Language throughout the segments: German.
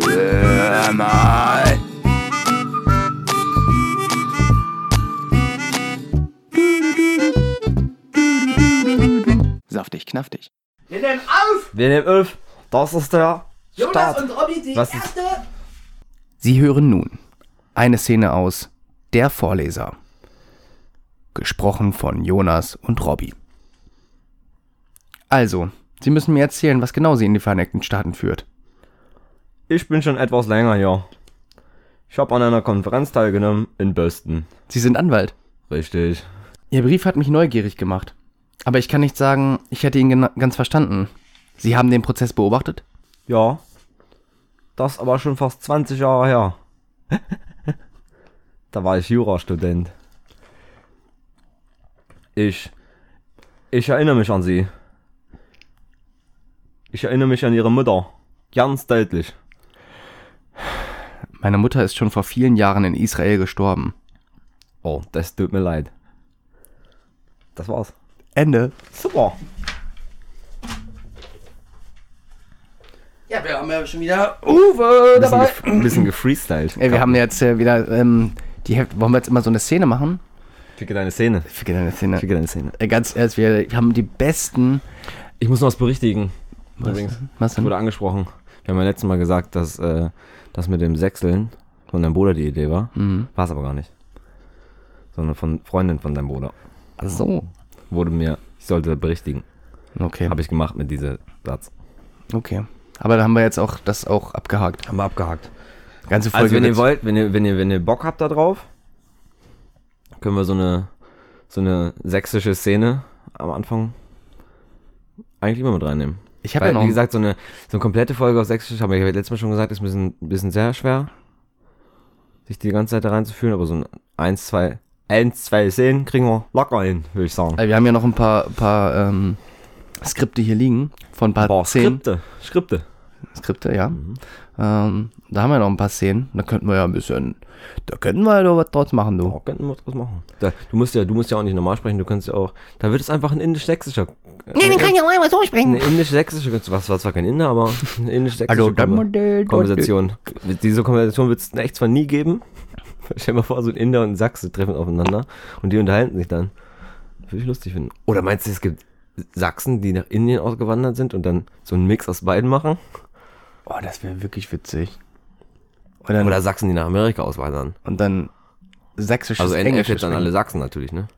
Hör mal. Saftig, knaftig. Wir nehmen auf! Wir nehmen Öf. Das ist der Jonas Start. und Robby, die Was ist- erste. Sie hören nun eine Szene aus Der Vorleser. Gesprochen von Jonas und Robby. Also, Sie müssen mir erzählen, was genau Sie in die Vereinigten Staaten führt. Ich bin schon etwas länger hier. Ich habe an einer Konferenz teilgenommen in Boston. Sie sind Anwalt. Richtig. Ihr Brief hat mich neugierig gemacht. Aber ich kann nicht sagen, ich hätte ihn ganz verstanden. Sie haben den Prozess beobachtet? Ja. Das aber schon fast 20 Jahre her. da war ich Jurastudent. Ich. Ich erinnere mich an sie. Ich erinnere mich an ihre Mutter. Ganz deutlich. Meine Mutter ist schon vor vielen Jahren in Israel gestorben. Oh, das tut mir leid. Das war's. Ende. Super. Ja, wir haben ja schon wieder Uwe Ein bisschen, gef ein bisschen gefreestylt. Ey, wir haben jetzt äh, wieder ähm, die Hälfte. Wollen wir jetzt immer so eine Szene machen? Ficke deine Szene. Ficke deine Szene. Ficke deine Szene. Äh, ganz ehrlich, wir haben die besten. Ich muss noch was berichtigen. Was, Übrigens. was denn? Wurde angesprochen. Wir haben ja letztes Mal gesagt, dass äh, das mit dem Sechseln von deinem Bruder die Idee war. Mhm. War es aber gar nicht. Sondern von Freundin von deinem Bruder. Ach so. Wurde mir, ich sollte berichtigen. Okay. Habe ich gemacht mit diesem Satz. Okay. Aber da haben wir jetzt auch das auch abgehakt. Haben wir abgehakt. Ganze Folge. Also wenn ihr wollt, wenn ihr, wenn ihr, wenn ihr Bock habt da drauf, können wir so eine, so eine sächsische Szene am Anfang eigentlich immer mit reinnehmen. Ich habe ja noch. wie gesagt, so eine, so eine komplette Folge auf Sächsisch, habe ich ja letztes Mal schon gesagt, ist ein bisschen, ein bisschen sehr schwer, sich die ganze Zeit da reinzuführen, aber so ein eins, zwei, eins, zwei Szenen kriegen wir locker hin, würde ich sagen. wir haben ja noch ein paar, paar ähm, Skripte hier liegen. Von ein paar Boah, Szenen. Skripte, Skripte. Skripte, ja. Ähm, da haben wir noch ein paar Szenen. Da könnten wir ja ein bisschen. Da könnten wir ja doch was draus machen, du. Oh, könnten wir was machen. Da, du musst ja, du musst ja auch nicht normal sprechen, du kannst ja auch, da wird es einfach ein indisch-sächsischer. Nee, den kann ich auch einmal so Eine sprechen. indisch-sächsische, was war zwar kein Inder, aber eine indisch-sächsische Also. Konversation. Diese Konversation wird es echt zwar nie geben. Stell dir mal vor, so ein Inder und ein Sachse treffen aufeinander und die unterhalten sich dann. Würde ich lustig finden. Oder meinst du, es gibt Sachsen, die nach Indien ausgewandert sind und dann so einen Mix aus beiden machen? Oh, das wäre wirklich witzig. Und dann, Oder Sachsen, die nach Amerika auswandern? und dann sächsisches Also NF Englisch jetzt dann alle Sachsen natürlich, ne?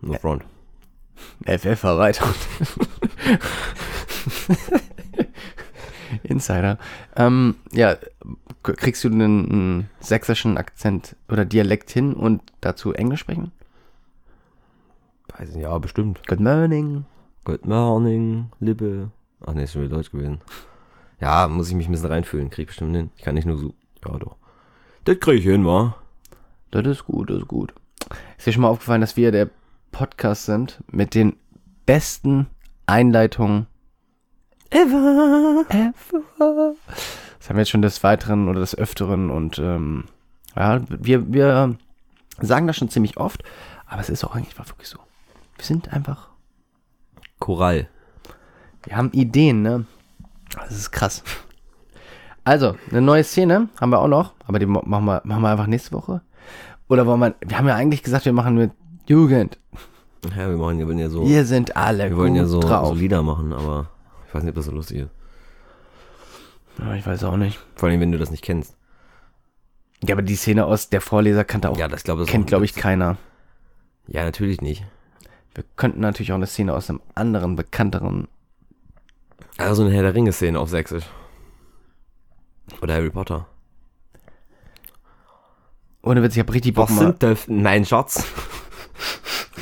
No front. FF erweitert. Insider. Ähm, ja, kriegst du einen, einen sächsischen Akzent oder Dialekt hin und dazu Englisch sprechen? Weiß ich nicht, ja, bestimmt. Good morning. Good morning, Lippe. Ach nee, ist schon wieder Deutsch gewesen. Ja, muss ich mich ein bisschen reinfühlen. Krieg ich bestimmt hin. Ich kann nicht nur so. Ja, doch. Das krieg ich hin, wa? Das ist gut, das ist gut. Ist dir schon mal aufgefallen, dass wir der Podcast sind mit den besten Einleitungen ever, ever. Das haben wir jetzt schon des Weiteren oder des Öfteren und ähm, ja, wir, wir sagen das schon ziemlich oft, aber es ist auch eigentlich wirklich so. Wir sind einfach, Korall. wir haben Ideen, ne? Das ist krass. Also, eine neue Szene haben wir auch noch, aber die machen wir, machen wir einfach nächste Woche. Oder wollen wir, wir haben ja eigentlich gesagt, wir machen mit Jugend. Ja, wir machen, wir wollen ja so. Wir sind alle wir wollen gut ja so, drauf. so Lieder machen, aber ich weiß nicht, ob das so lustig ist. Ja, ich weiß auch nicht. Vor allem, wenn du das nicht kennst. Ja, aber die Szene aus der Vorleser kannte auch, Ja, das glaube kennt, glaube ich, keiner. Ja, natürlich nicht. Wir könnten natürlich auch eine Szene aus einem anderen, bekannteren. Also eine Herr der Ringe-Szene auf Sächsisch. Oder Harry Potter. Ohne Witz, ich habe richtig Bock Was mal. sind? Nein, Schatz.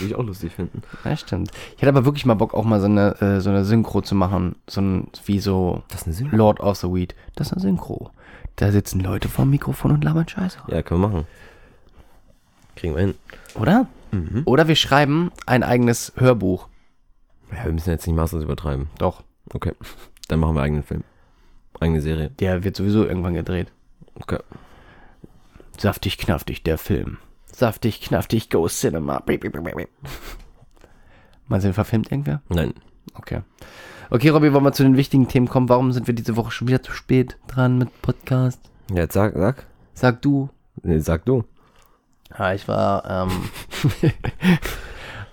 Würde ich auch lustig finden. Ja, stimmt. Ich hätte aber wirklich mal Bock, auch mal so eine, äh, so eine Synchro zu machen. So ein, wie so Das ist eine Synchro. Lord of the Weed. Das ist eine Synchro. Da sitzen Leute vorm Mikrofon und labern Scheiße. Ja, können wir machen. Kriegen wir hin. Oder? Mhm. Oder wir schreiben ein eigenes Hörbuch. Ja, wir müssen jetzt nicht maßlos übertreiben. Doch. Okay. Dann machen wir eigenen Film. Eigene Serie. Der wird sowieso irgendwann gedreht. Okay. Saftig, knaftig, der Film. Saftig, knaftig, Go Cinema. Meinst du, verfilmt irgendwer? Nein. Okay. Okay, Robby, wollen wir zu den wichtigen Themen kommen? Warum sind wir diese Woche schon wieder zu spät dran mit Podcast? Jetzt sag, sag. Sag du. Nee, sag du. Ja, ich war, ähm,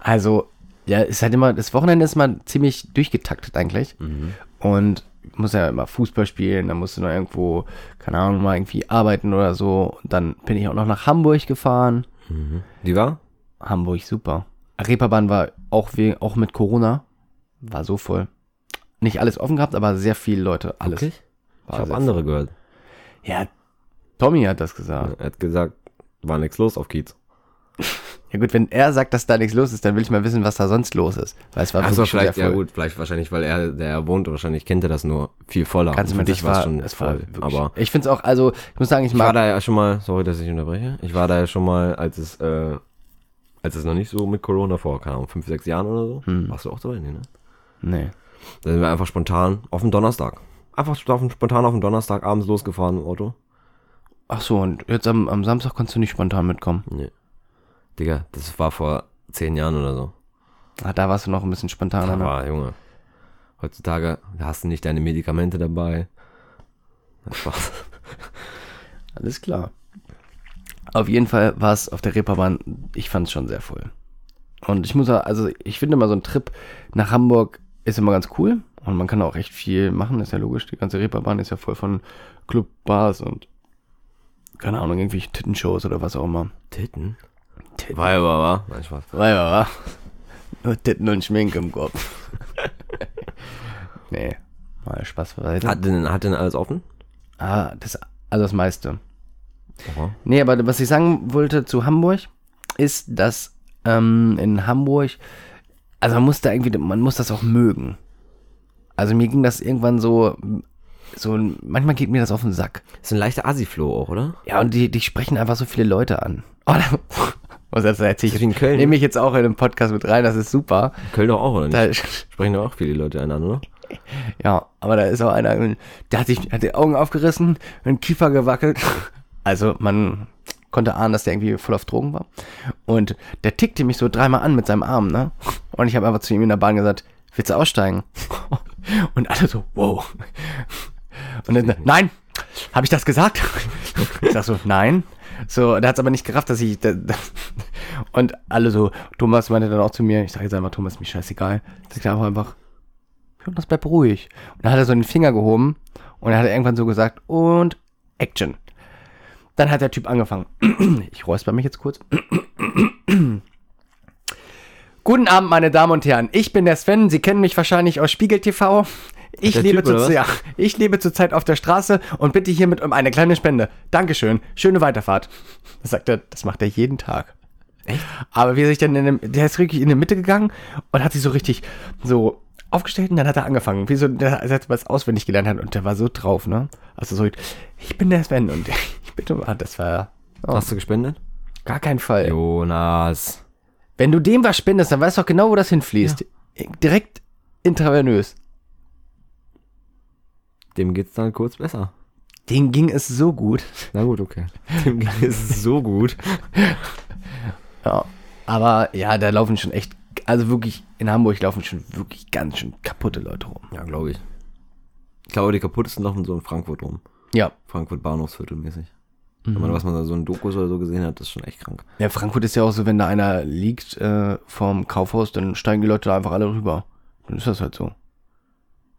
also, ja, ist halt immer, das Wochenende ist mal ziemlich durchgetaktet eigentlich. Und ich muss ja immer Fußball spielen, dann musst du noch irgendwo, keine Ahnung, mal irgendwie arbeiten oder so. Und dann bin ich auch noch nach Hamburg gefahren. Die war? Hamburg, super. Reeperbahn war auch, we auch mit Corona, war so voll. Nicht alles offen gehabt, aber sehr viele Leute, alles. Ich War habe sehr andere gehört. voll. Ja, Tommy hat das gesagt. Er hat gesagt, war nichts los auf Kiez. Ja gut, wenn er sagt, dass da nichts los ist, dann will ich mal wissen, was da sonst los ist. Weil es war wirklich schon vielleicht, ja gut, vielleicht wahrscheinlich, weil er, der er wohnt, wahrscheinlich kennt er das nur viel voller. Kannst mir für dich war, schon es war voll. Aber ich finde es auch, also ich muss sagen, ich ich war mag, da ja schon mal, sorry, dass ich unterbreche, ich war da ja schon mal, als es, äh, als es noch nicht so mit Corona vor, keine Ahnung, fünf, sechs Jahren oder so. Hm. Warst du auch dabei, nee, ne? nee. Da sind wir einfach spontan auf den Donnerstag. Einfach spontan auf den Donnerstag abends losgefahren im Auto. Ach so, und jetzt am, am Samstag konntest du nicht spontan mitkommen. Nee. Digga, das war vor zehn Jahren oder so. Ah, da warst du noch ein bisschen spontaner. Ne? Aber Junge, heutzutage hast du nicht deine Medikamente dabei. Spaß. Alles klar. Auf jeden Fall war es auf der Reeperbahn, ich fand es schon sehr voll. Und ich muss, also ich finde mal so ein Trip nach Hamburg ist immer ganz cool. Und man kann auch echt viel machen, ist ja logisch. Die ganze Reeperbahn ist ja voll von Clubbars und keine Ahnung, irgendwelche Tittenshows oder was auch immer. Titten? Titten. War aber, war? Nein, Spaß. Ja, ja. Nur Titten und Schminke im Kopf. nee, mal Spaß beiseite. Hat denn, hat denn alles offen? Ah, das, also das meiste. Aha. Nee, aber was ich sagen wollte zu Hamburg, ist, dass ähm, in Hamburg, also man muss da irgendwie, man muss das auch mögen. Also mir ging das irgendwann so, so, manchmal geht mir das auf den Sack. Ist ein leichter Assi-Flow auch, oder? Ja, und die, die sprechen einfach so viele Leute an. Oh, da, Ist das in ich? Köln? Nehme ich jetzt auch in den Podcast mit rein, das ist super. Köln doch auch, oder nicht? Da, Sprechen doch auch viele Leute einander, oder? Ja, aber da ist auch einer, der hat sich, hat die Augen aufgerissen, den Kiefer gewackelt. Also man konnte ahnen, dass der irgendwie voll auf Drogen war. Und der tickte mich so dreimal an mit seinem Arm, ne? Und ich habe einfach zu ihm in der Bahn gesagt, willst du aussteigen? Und alle so, wow. Und dann, nein, habe ich das gesagt? Ich sag so, nein. So, der hat es aber nicht gerafft, dass ich. Da, da, und alle so, Thomas meinte dann auch zu mir, ich sage jetzt einfach, Thomas, mir scheißegal. Ich einfach einfach, Jonas, bleib ruhig. Und dann hat er so den Finger gehoben und er hat irgendwann so gesagt, und Action. Dann hat der Typ angefangen. Ich räusper mich jetzt kurz. Guten Abend, meine Damen und Herren. Ich bin der Sven. Sie kennen mich wahrscheinlich aus Spiegel TV. Ich lebe, Typ, zu, ja, ich lebe zurzeit auf der Straße und bitte hiermit um eine kleine Spende. Dankeschön. Schöne Weiterfahrt. Das sagt er, das macht er jeden Tag. Echt? Aber wie er sich dann in dem, der ist wirklich in die Mitte gegangen und hat sich so richtig so aufgestellt und dann hat er angefangen. Wie so, der, er was auswendig gelernt hat und der war so drauf, ne? Also so, ich bin der Sven und ich bitte, ah, das war oh, Hast du gespendet? gar kein Fall. Jonas. Wenn du dem was spendest, dann weißt du auch genau, wo das hinfließt. Direkt intravenös. Dem geht's dann kurz besser. Dem ging es so gut. Na gut, okay. Dem geht es so gut. Ja. Aber ja, da laufen schon echt, also wirklich, in Hamburg laufen schon wirklich ganz schön kaputte Leute rum. Ja, glaube ich. Ich glaube, die kaputtesten laufen so in Frankfurt rum. Ja. Frankfurt Bahnhofsviertelmäßig. Wenn man, was man da so in Dokus oder so gesehen hat, das ist schon echt krank. Ja, Frankfurt ist ja auch so, wenn da einer liegt äh, vorm Kaufhaus, dann steigen die Leute da einfach alle rüber. Dann ist das halt so.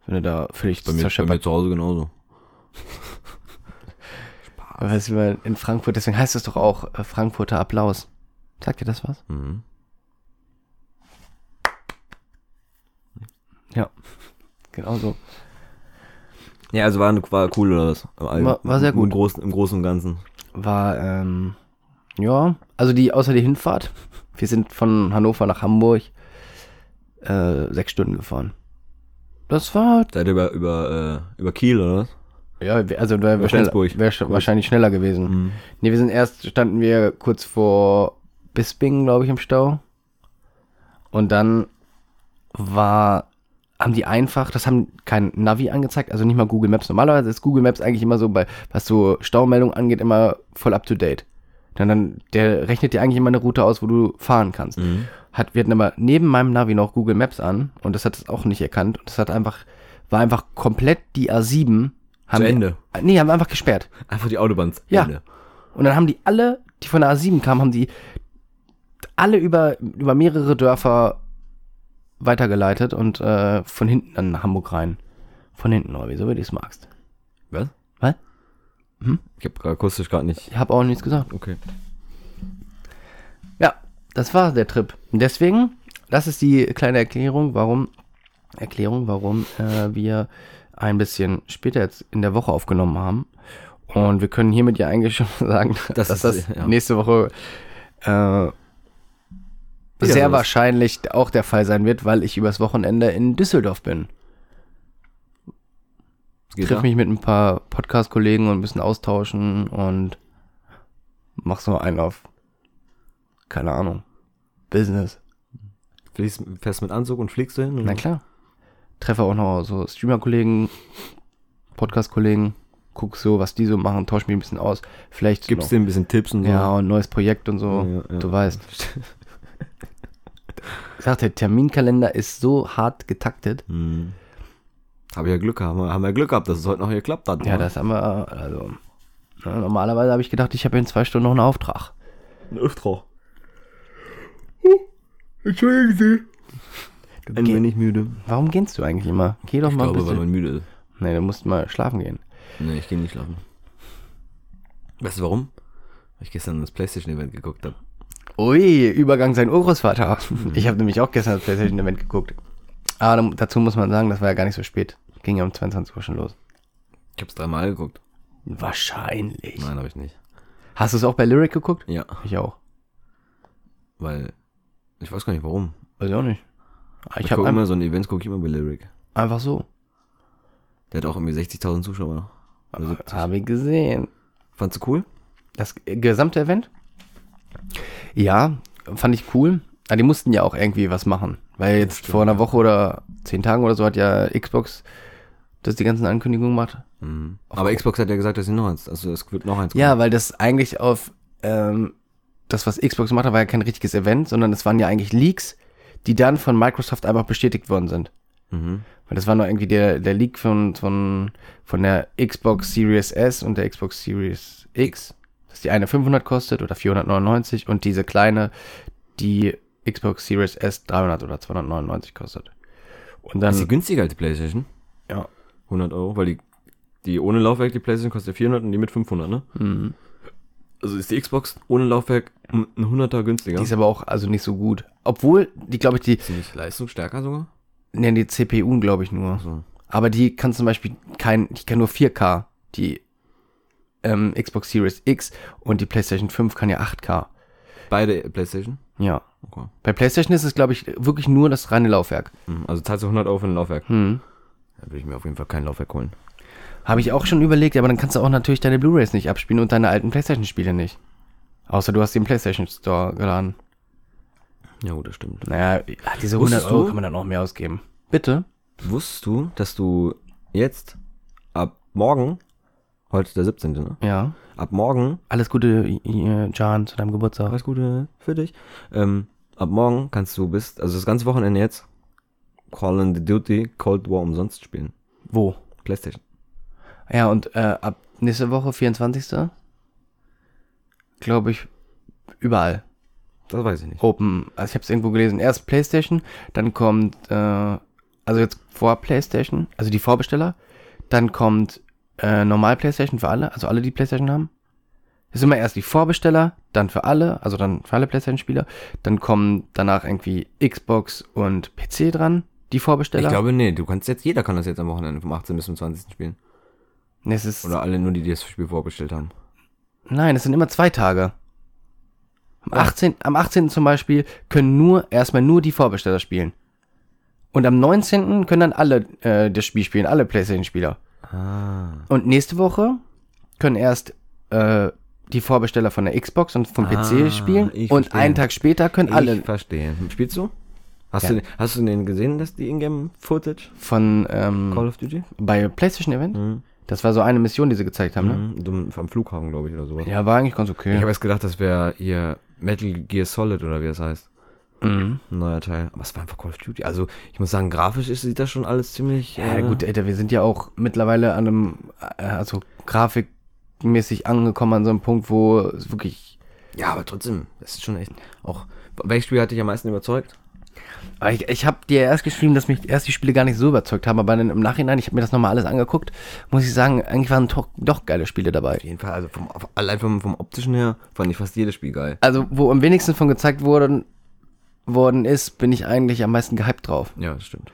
Wenn du da völlig Bei mir, bei mir zu Hause genauso. Weißt du, in Frankfurt, deswegen heißt es doch auch äh, Frankfurter Applaus. Sagt dir das was? Mhm. Ja. Genau so. Ja, also war, war cool oder was? War- war sehr gut. Im Großen, Im Großen und Ganzen. War, ähm, ja, also die, außer die Hinfahrt. Wir sind von Hannover nach Hamburg äh, sechs Stunden gefahren. Das war, Seid ihr über, über, äh, über Kiel oder was? ja, wir- also wäre wär Flensburg. wär sch- wahrscheinlich schneller gewesen. Nee, wir sind erst, standen wir kurz vor Bisping, glaube ich, im Stau. Und dann war, haben die einfach, das haben kein Navi angezeigt, also nicht mal Google Maps. Normalerweise ist Google Maps eigentlich immer so bei, was so Staumeldungen angeht, immer voll up to date. Dann, dann, der rechnet dir eigentlich immer eine Route aus, wo du fahren kannst. Mhm. Hat, wir hatten aber neben meinem Navi noch Google Maps an und das hat es auch nicht erkannt. Und das hat einfach, war einfach komplett die A7. Haben Zu die- Ende. Nee, haben wir einfach gesperrt. Einfach die Autobahn. Ja. Ende. Und dann haben die alle, die von der A7 kamen, haben die alle über, über mehrere Dörfer weitergeleitet und äh, von hinten dann nach Hamburg rein. Von hinten, oder wieso, wie du es magst. Was? Was? Ich habe akustisch gerade nicht. Ich habe auch nichts gesagt. Okay. Ja, das war der Trip. Und deswegen, das ist die kleine Erklärung, warum, Erklärung, warum äh, wir ein bisschen später jetzt in der Woche aufgenommen haben. Und wir können hiermit ja eigentlich schon sagen, Das dass ist- das ja. nächste Woche äh, sehr ist. wahrscheinlich auch der Fall sein wird, weil ich übers Wochenende in Düsseldorf bin. Geht Triff da? mich mit ein paar Podcast-Kollegen und ein bisschen austauschen und mach so einen auf, keine Ahnung, Business. Fliegst, fährst mit Anzug und fliegst du hin? Na klar. Treffe auch noch so Streamer-Kollegen, Podcast-Kollegen, guck so, was die so machen, tausche mich ein bisschen aus. Vielleicht Gibst dir ein bisschen Tipps und so. ja, und ein neues Projekt und so. Ja, ja. Du weißt. Ich sag, der Terminkalender ist so hart getaktet. Hm. Hab ja Glück gehabt. Haben wir Glück gehabt, dass es heute noch geklappt hat. Ja, ne? das haben wir, also. ne, Normalerweise habe ich gedacht, ich habe in zwei Stunden noch einen Auftrag. ein Öfter. Entschuldigen Sie. Ein wenig müde. Warum gehst du eigentlich immer? Geh doch Ich mal ein glaube, weil bisschen. man müde ist. Nee, du musst mal schlafen gehen. Nee, ich gehe nicht schlafen. Weißt du warum? Weil ich gestern das Playstation-Event geguckt habe. Ui, Übergang sein Urgroßvater. Ich habe nämlich auch gestern das PlayStation-Event geguckt. Aber dazu muss man sagen, das war ja gar nicht so spät. Ging ja um 22 Uhr schon los. Ich habe es dreimal geguckt. Wahrscheinlich. Nein, habe ich nicht. Hast du es auch bei Lyric geguckt? Ja, Ich auch. weil ich weiß gar nicht warum. Weiß ich auch nicht. Ah, Ich, Ich habe gucke immer so ein Event, gucke ich immer bei Lyric. einfach so. Der hat auch irgendwie 60.000 Zuschauer. Oder 70. Habe ich gesehen. Fandst du cool? Das gesamte Event? Ja, fand ich cool. Aber die mussten ja auch irgendwie was machen. Weil jetzt vor einer Woche oder zehn Tagen oder so hat ja Xbox das die ganzen Ankündigungen gemacht. Mhm. Aber Xbox hat ja gesagt, dass sie noch eins, also es wird noch eins Ja, weil das eigentlich auf ähm, das, was Xbox gemacht hat, war ja kein richtiges Event, sondern es waren ja eigentlich Leaks, die dann von Microsoft einfach bestätigt worden sind. Mhm. Weil das war noch irgendwie der, der Leak von, von, von der Xbox Series S und der Xbox Series X, dass die eine 500 kostet oder 499 und diese kleine, die Xbox Series S 300 oder 299 kostet. Und dann, Ist die günstiger als die Playstation? ja, 100 Euro, weil die, die ohne Laufwerk, die Playstation kostet 400 und die mit 500, ne? mhm. Also ist die Xbox ohne Laufwerk ein 100er günstiger. die ist aber auch also nicht so gut. Obwohl, die glaube ich, die ist die nicht leistungsstärker sogar? nennen die CPU, glaube ich nur. So. Aber die kann zum Beispiel kein, die kann nur 4K. Die ähm, Xbox Series X und die PlayStation 5 kann ja 8K. Beide Playstation? Ja. Okay. Bei PlayStation ist es, glaube ich, wirklich nur das reine Laufwerk. Mhm. Also zahlst du 100 Euro für ein Laufwerk. Hm. Da würde ich mir auf jeden Fall kein Laufwerk holen. Habe ich auch schon überlegt, aber dann kannst du auch natürlich deine Blu-Rays nicht abspielen und deine alten PlayStation-Spiele nicht. Außer du hast den PlayStation Store geladen. Ja gut, das stimmt. Naja, diese 100 Wusstest Euro kann man dann auch mehr ausgeben. Bitte? Wusstest du, dass du jetzt ab morgen, heute der 17. Ne? Ja. Ab morgen, Alles Gute, Jan, zu deinem Geburtstag. alles Gute für dich, ähm, ab morgen kannst du bis, also das ganze Wochenende jetzt, Call of Duty Cold War umsonst spielen. Wo? Playstation. Ja, und äh, ab nächste Woche, 24. Glaube ich, überall. Das weiß ich nicht. Open. Also ich habe es irgendwo gelesen. Erst PlayStation, dann kommt, äh, also jetzt vor PlayStation, also die Vorbesteller. Dann kommt äh, normal PlayStation für alle, also alle, die PlayStation haben. Das ist immer erst die Vorbesteller, dann für alle, also dann für alle PlayStation-Spieler. Dann kommen danach irgendwie Xbox und PC dran, die Vorbesteller. Ich glaube, nee, du kannst jetzt, jeder kann das jetzt am Wochenende vom 18. bis zum 20. spielen. Es ist, Oder alle nur, die, die das Spiel vorbestellt haben. Nein, es sind immer zwei Tage. Am 18. Am 18. zum Beispiel können nur erstmal nur die Vorbesteller spielen. Und am 19. können dann alle äh, das Spiel spielen, alle PlayStation-Spieler. Ah. Und nächste Woche können erst äh, die Vorbesteller von der Xbox und vom Ah, PC spielen. ich Und verstehe. einen Tag später können alle Ich verstehe. Spielst du? Hast, Ja. du, hast du den gesehen, dass die Ingame-Footage von ähm, Call of Duty? bei PlayStation Event. Mhm. Das war so eine Mission, die sie gezeigt haben, ne? Mhm, dumm- am Flughafen, glaube ich, oder sowas. Ja, war eigentlich ganz Ich okay. habe erst gedacht, das wäre ihr Metal Gear Solid oder wie das heißt. Mhm. Ein neuer Teil. Aber es war einfach Call of Duty. Also, ich muss sagen, grafisch ist, sieht das schon alles ziemlich. Ja, äh, gut, Alter, wir sind ja auch mittlerweile an einem, äh, also grafikmäßig angekommen an so einem Punkt, wo es wirklich. Ja, aber trotzdem, das ist schon echt. Auch. Welches Spiel hat dich am meisten überzeugt? Aber ich ich habe dir erst geschrieben, dass mich erst die Spiele gar nicht so überzeugt haben, aber dann im Nachhinein, ich habe mir das nochmal alles angeguckt, muss ich sagen, eigentlich waren doch, doch geile Spiele dabei. Auf jeden Fall, also vom, allein vom, vom optischen her fand ich fast jedes Spiel geil. Also, wo am wenigsten von gezeigt worden, worden ist, bin ich eigentlich am meisten gehypt drauf. Ja, das stimmt.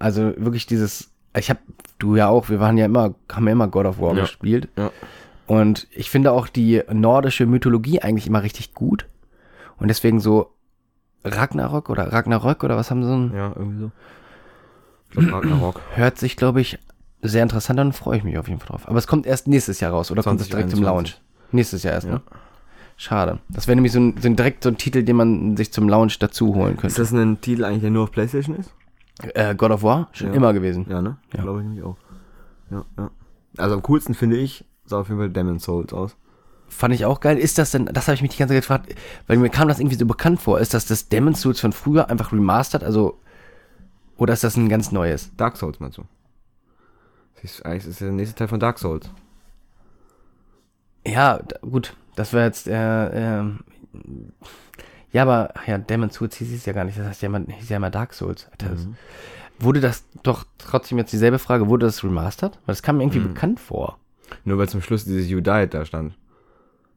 Also wirklich dieses, ich habe, du ja auch, wir waren ja immer, haben ja immer God of War Ja. gespielt. Ja. Und ich finde auch die nordische Mythologie eigentlich immer richtig gut. Und deswegen so Ragnarok oder Ragnarök oder was haben sie ein, Ja, irgendwie so. Ich glaube, Ragnarok. hört sich, glaube ich, sehr interessant an und freue ich mich auf jeden Fall drauf. Aber es kommt erst nächstes Jahr raus oder kommt es direkt zum 2021. Launch? Nächstes Jahr erst, Ja. ne? Schade. Das wäre nämlich so ein, so ein direkt so ein Titel, den man sich zum Launch dazu holen Ist könnte. das ein Titel eigentlich, der nur auf Playstation ist? Äh, God of War? Schon Ja. immer gewesen. Ja, ne? Ja. Glaube ich nämlich auch. Ja, ja. Also am coolsten finde ich, sah auf jeden Fall Demon's Souls aus. Fand ich auch geil. Ist das denn, das habe ich mich die ganze Zeit gefragt, weil mir kam das irgendwie so bekannt vor. Ist das das Demon's Souls von früher einfach remastered? Also, oder ist das ein ganz neues? Dark Souls meinst du? Das ist, eigentlich ist der nächste Teil von Dark Souls. Ja, d- gut. Das wäre jetzt, äh, ähm, ja, aber, ach ja, Demon's Souls hieß es ja gar nicht. Das heißt ja immer, hieß ja immer Dark Souls. Das, wurde das doch trotzdem jetzt dieselbe Frage, wurde das remastered? Weil das kam mir irgendwie bekannt vor. Nur weil zum Schluss dieses You Died da stand.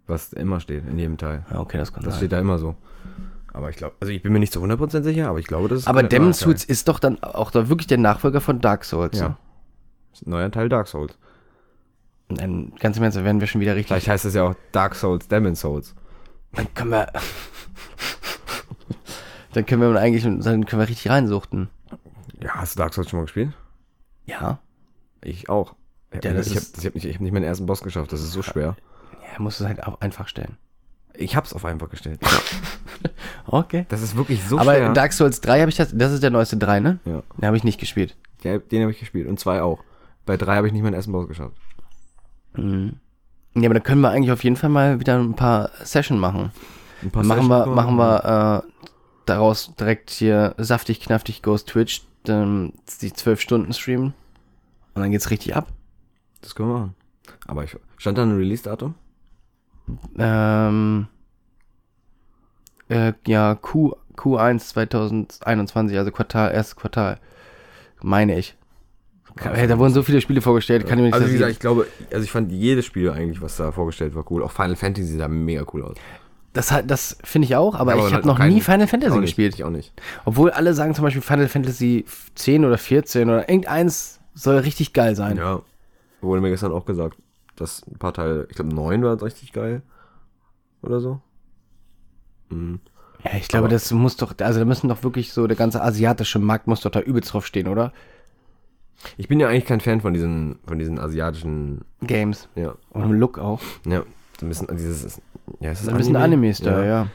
Was immer steht, in jedem Teil. Ja, okay, das kann Das sein. steht da immer so. Aber ich glaube, also ich bin mir nicht zu 100% sicher, aber ich glaube, das ist Aber Demon's. Souls ist doch dann auch da wirklich der Nachfolger von Dark Souls. Ja. Ist ein neuer Teil Dark Souls. Dann, ganz im Ernst, werden wir schon wieder richtig Vielleicht heißt es ja auch Dark Souls, Demon's Souls. Dann können wir. dann können wir eigentlich dann können wir richtig reinsuchten. Ja, hast du Dark Souls schon mal gespielt? Ja. Ich auch. Ich habe hab nicht, ich hab nicht meinen ersten Boss geschafft, das ist so schwer. Ja, musst du es halt auch einfach stellen. Ich hab's auf einfach gestellt. Okay. Das ist wirklich so Aber schwer. Dark Souls 3 habe ich das, das ist der neueste 3, ne? ja. Den habe ich nicht gespielt. ja, den habe ich gespielt und zwei auch. Bei drei habe ich nicht meinen ersten Boss geschafft. Mhm. Ja, aber dann können wir eigentlich auf jeden Fall mal wieder ein paar Session machen. Ein paar machen wir, Sessions machen wir äh, daraus direkt hier saftig, knaftig Ghost Twitch, dann die 12 Stunden streamen. Und dann geht's richtig ab. Das können wir machen. Aber ich, stand da ein Release-Datum? Ähm, äh, ja, Q, Q1 2021, also Quartal, erstes Quartal, meine ich. Hey, da wurden so viele Spiele vorgestellt, kann ich mir nicht Also wie gesagt, ich glaube, also ich fand jedes Spiel eigentlich, was da vorgestellt war, cool. Auch Final Fantasy sah mega cool aus. Das, hat- das finde ich auch, aber Aber ich habe noch nie Final Fantasy nicht, gespielt. Ich auch nicht. Obwohl alle sagen zum Beispiel Final Fantasy 10 oder 14 oder irgendeins soll richtig geil sein. Ja. Wurde mir gestern auch gesagt, dass ein paar Teile, ich glaube 9 war richtig geil. Oder so. Mhm. Ja, ich glaube, Aber- das muss doch, also da müssen doch wirklich so, der ganze asiatische Markt muss doch da übelst drauf stehen, oder? Ich bin ja eigentlich kein Fan von diesen, von diesen asiatischen, Games. ja, Und im Look auch. ja, so ein bisschen dieses, ja, ist Ein bisschen Anime-Style, ja.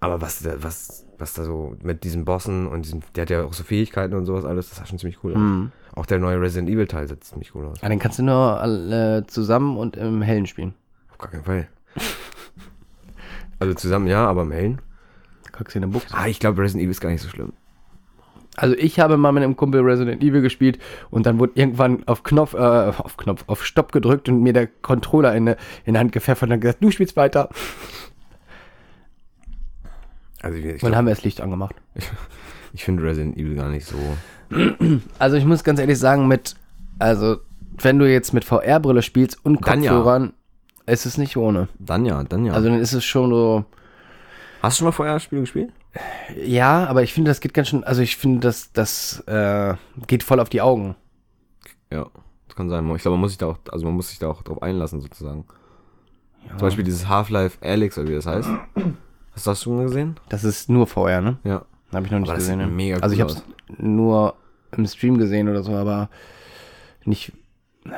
Aber was, da- was, was da so mit diesen Bossen und diesen, der hat ja auch so Fähigkeiten und sowas alles, das sah schon ziemlich cool aus. Mhm. Auch der neue Resident Evil Teil sieht ziemlich cool aus. Ja, den kannst du nur alle zusammen und im Hellen spielen. Auf gar keinen Fall. also zusammen ja, aber im Hellen. Guckst du in der Buchse. Ah, ich glaube Resident Evil ist gar nicht so schlimm. Also ich habe mal mit einem Kumpel Resident Evil gespielt und dann wurde irgendwann auf Knopf, äh, auf Knopf, auf Stopp gedrückt und mir der Controller in, der- in die Hand gepfeffert und dann gesagt, du spielst weiter. Also ich, ich, Und dann glaub, haben wir das Licht angemacht. ich finde Resident Evil gar nicht so. Also ich muss ganz ehrlich sagen, mit, also wenn du jetzt mit VR-Brille spielst und Dann ja. Kopfhörern, ist es nicht ohne. Dann ja, dann ja. Also dann ist es schon so, Hast du schon mal vorher Spiele gespielt? Ja, aber ich finde, das geht ganz schön, also ich finde, das, das äh, geht voll auf die Augen. Ja, das kann sein. Ich glaube, man muss sich da auch, also man muss sich da auch drauf einlassen sozusagen. Zum Beispiel dieses Half-Life Alyx oder wie das heißt. Hast du das schon gesehen? Das ist nur VR, ne? Ja. Habe ich noch nicht Aber das gesehen. sieht ne? mega also ich habe es nur im Stream gesehen oder so, aber nicht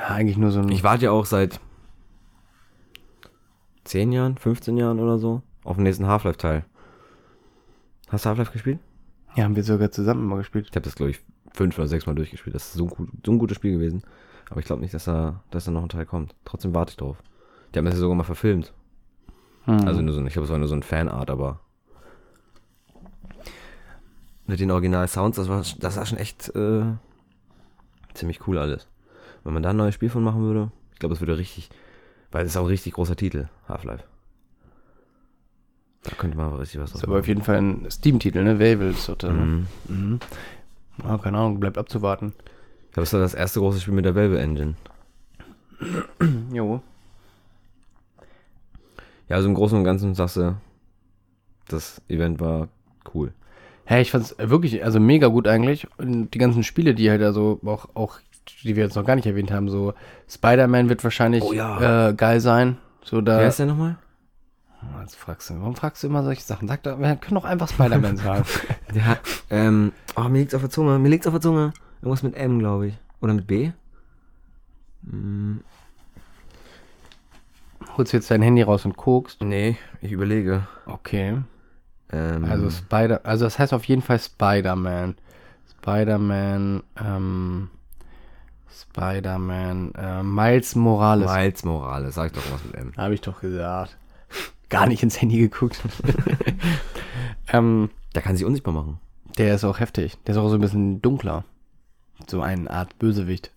eigentlich nur so ein. Ich warte ja auch seit 10 Jahren, 15 Jahren oder so auf den nächsten Half-Life-Teil. Hast du Half-Life gespielt? ja, haben wir sogar zusammen mal gespielt. Ich habe das, glaube ich, fünf oder sechs Mal durchgespielt. Das ist so, gut, so ein gutes Spiel gewesen. Aber ich glaube nicht, dass da, dass da noch ein Teil kommt. Trotzdem warte ich drauf. Die haben das ja sogar mal verfilmt. Hm. Also nur so, ein- ich glaube, es war nur so ein Fanart, aber. Mit den Original-Sounds, das war, das war schon echt äh, ziemlich cool alles. Wenn man da ein neues Spiel von machen würde, ich glaube, es würde richtig. Weil es ist auch ein richtig großer Titel, Half-Life. Da könnte man aber richtig was ist aber auf jeden Fall ein Steam-Titel, ne? Ist doch da, ne? Mhm. Mhm. Ah, keine Ahnung, bleibt abzuwarten. Glaube, es war das erste große Spiel mit der Valve Engine. Jo. Ja, also im Großen und Ganzen sagst du, das Event war cool. Hey, ich fand's wirklich, also mega gut eigentlich. Und die ganzen Spiele, die halt da so auch, auch, die wir jetzt noch gar nicht erwähnt haben, so Spider-Man wird wahrscheinlich Oh ja. äh, geil sein. So da. Wer ist der nochmal? Jetzt fragst du, warum fragst du immer solche Sachen? Sag doch, wir können doch einfach Spider-Man sagen. Hat, ähm, oh, mir liegt's auf der Zunge, mir liegt's auf der Zunge. Irgendwas mit M, glaube ich. Oder mit B? Hm, Holst du jetzt dein Handy raus und guckst. nee, ich überlege. Okay. Ähm, Also Spider, also das heißt auf jeden Fall Spider-Man. Spider-Man, ähm, Spider-Man, äh, Miles Morales. Miles Morales, sag ich doch was mit M. Habe ich doch gesagt. Gar nicht ins Handy geguckt. ähm, Der kann sich unsichtbar machen. der ist auch heftig. Der ist auch so ein bisschen dunkler. So eine Art Bösewicht.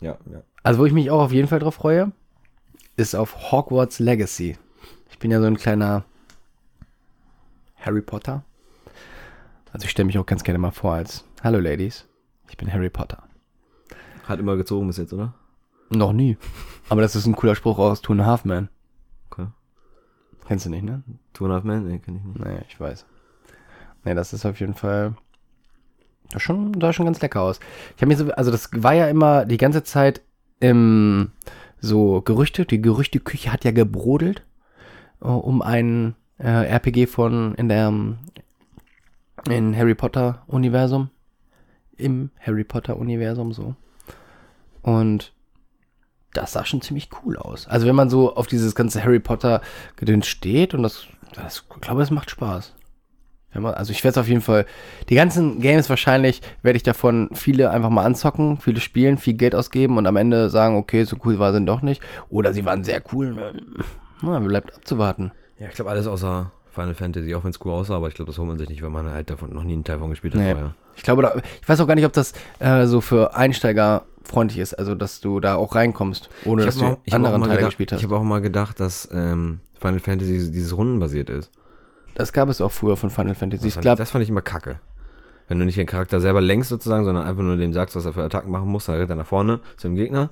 Ja, ja. Also, wo ich mich auch auf jeden Fall drauf freue, ist auf Hogwarts Legacy. Ich bin ja so ein kleiner Harry Potter. Also, ich stelle mich auch ganz gerne mal vor als Hallo Ladies, ich bin Harry Potter. Hat immer gezogen bis jetzt, oder? Noch nie. Aber das ist ein cooler Spruch aus Two and a Half Man. Kennst du nicht, ne? Two and a Half Men? Nee, kenn ich nicht. Naja, ich weiß. Nee, das ist auf jeden Fall. Das schon, sah schon ganz lecker aus. Ich habe mir so, also das war ja immer die ganze Zeit im so Gerüchte. Die Gerüchteküche hat ja gebrodelt äh, um ein äh, RPG von in der in Harry Potter Universum. Im Harry Potter Universum so. Und das sah schon ziemlich cool aus. Also wenn man so auf dieses ganze Harry Potter Gedöns steht und das, das ich glaube, es macht Spaß. Wenn man, also ich werde es auf jeden Fall, die ganzen Games wahrscheinlich werde ich davon viele einfach mal anzocken, viele spielen, viel Geld ausgeben und am Ende sagen, okay, so cool war sie doch nicht. Oder sie waren sehr cool. Na, bleibt abzuwarten. Ja, ich glaube alles außer Final Fantasy, auch wenn es cool aussah, aber ich glaube, das holt man sich nicht, weil man halt davon noch nie einen Teil von gespielt hat Nee. vorher. Ich glaube, da, ich weiß auch gar nicht, ob das äh, so für Einsteiger freundlich ist, also dass du da auch reinkommst, ohne dass hab du anderen mal Teile gedacht, gespielt hast. Ich habe auch mal gedacht, dass ähm, Final Fantasy dieses rundenbasiert ist. Das gab es auch früher von Final Fantasy. Das Ich fand, glaube, das fand ich immer kacke. Wenn du nicht den Charakter selber lenkst sozusagen, sondern einfach nur dem sagst, was er für Attacken machen muss, dann rennt er nach vorne zu dem Gegner,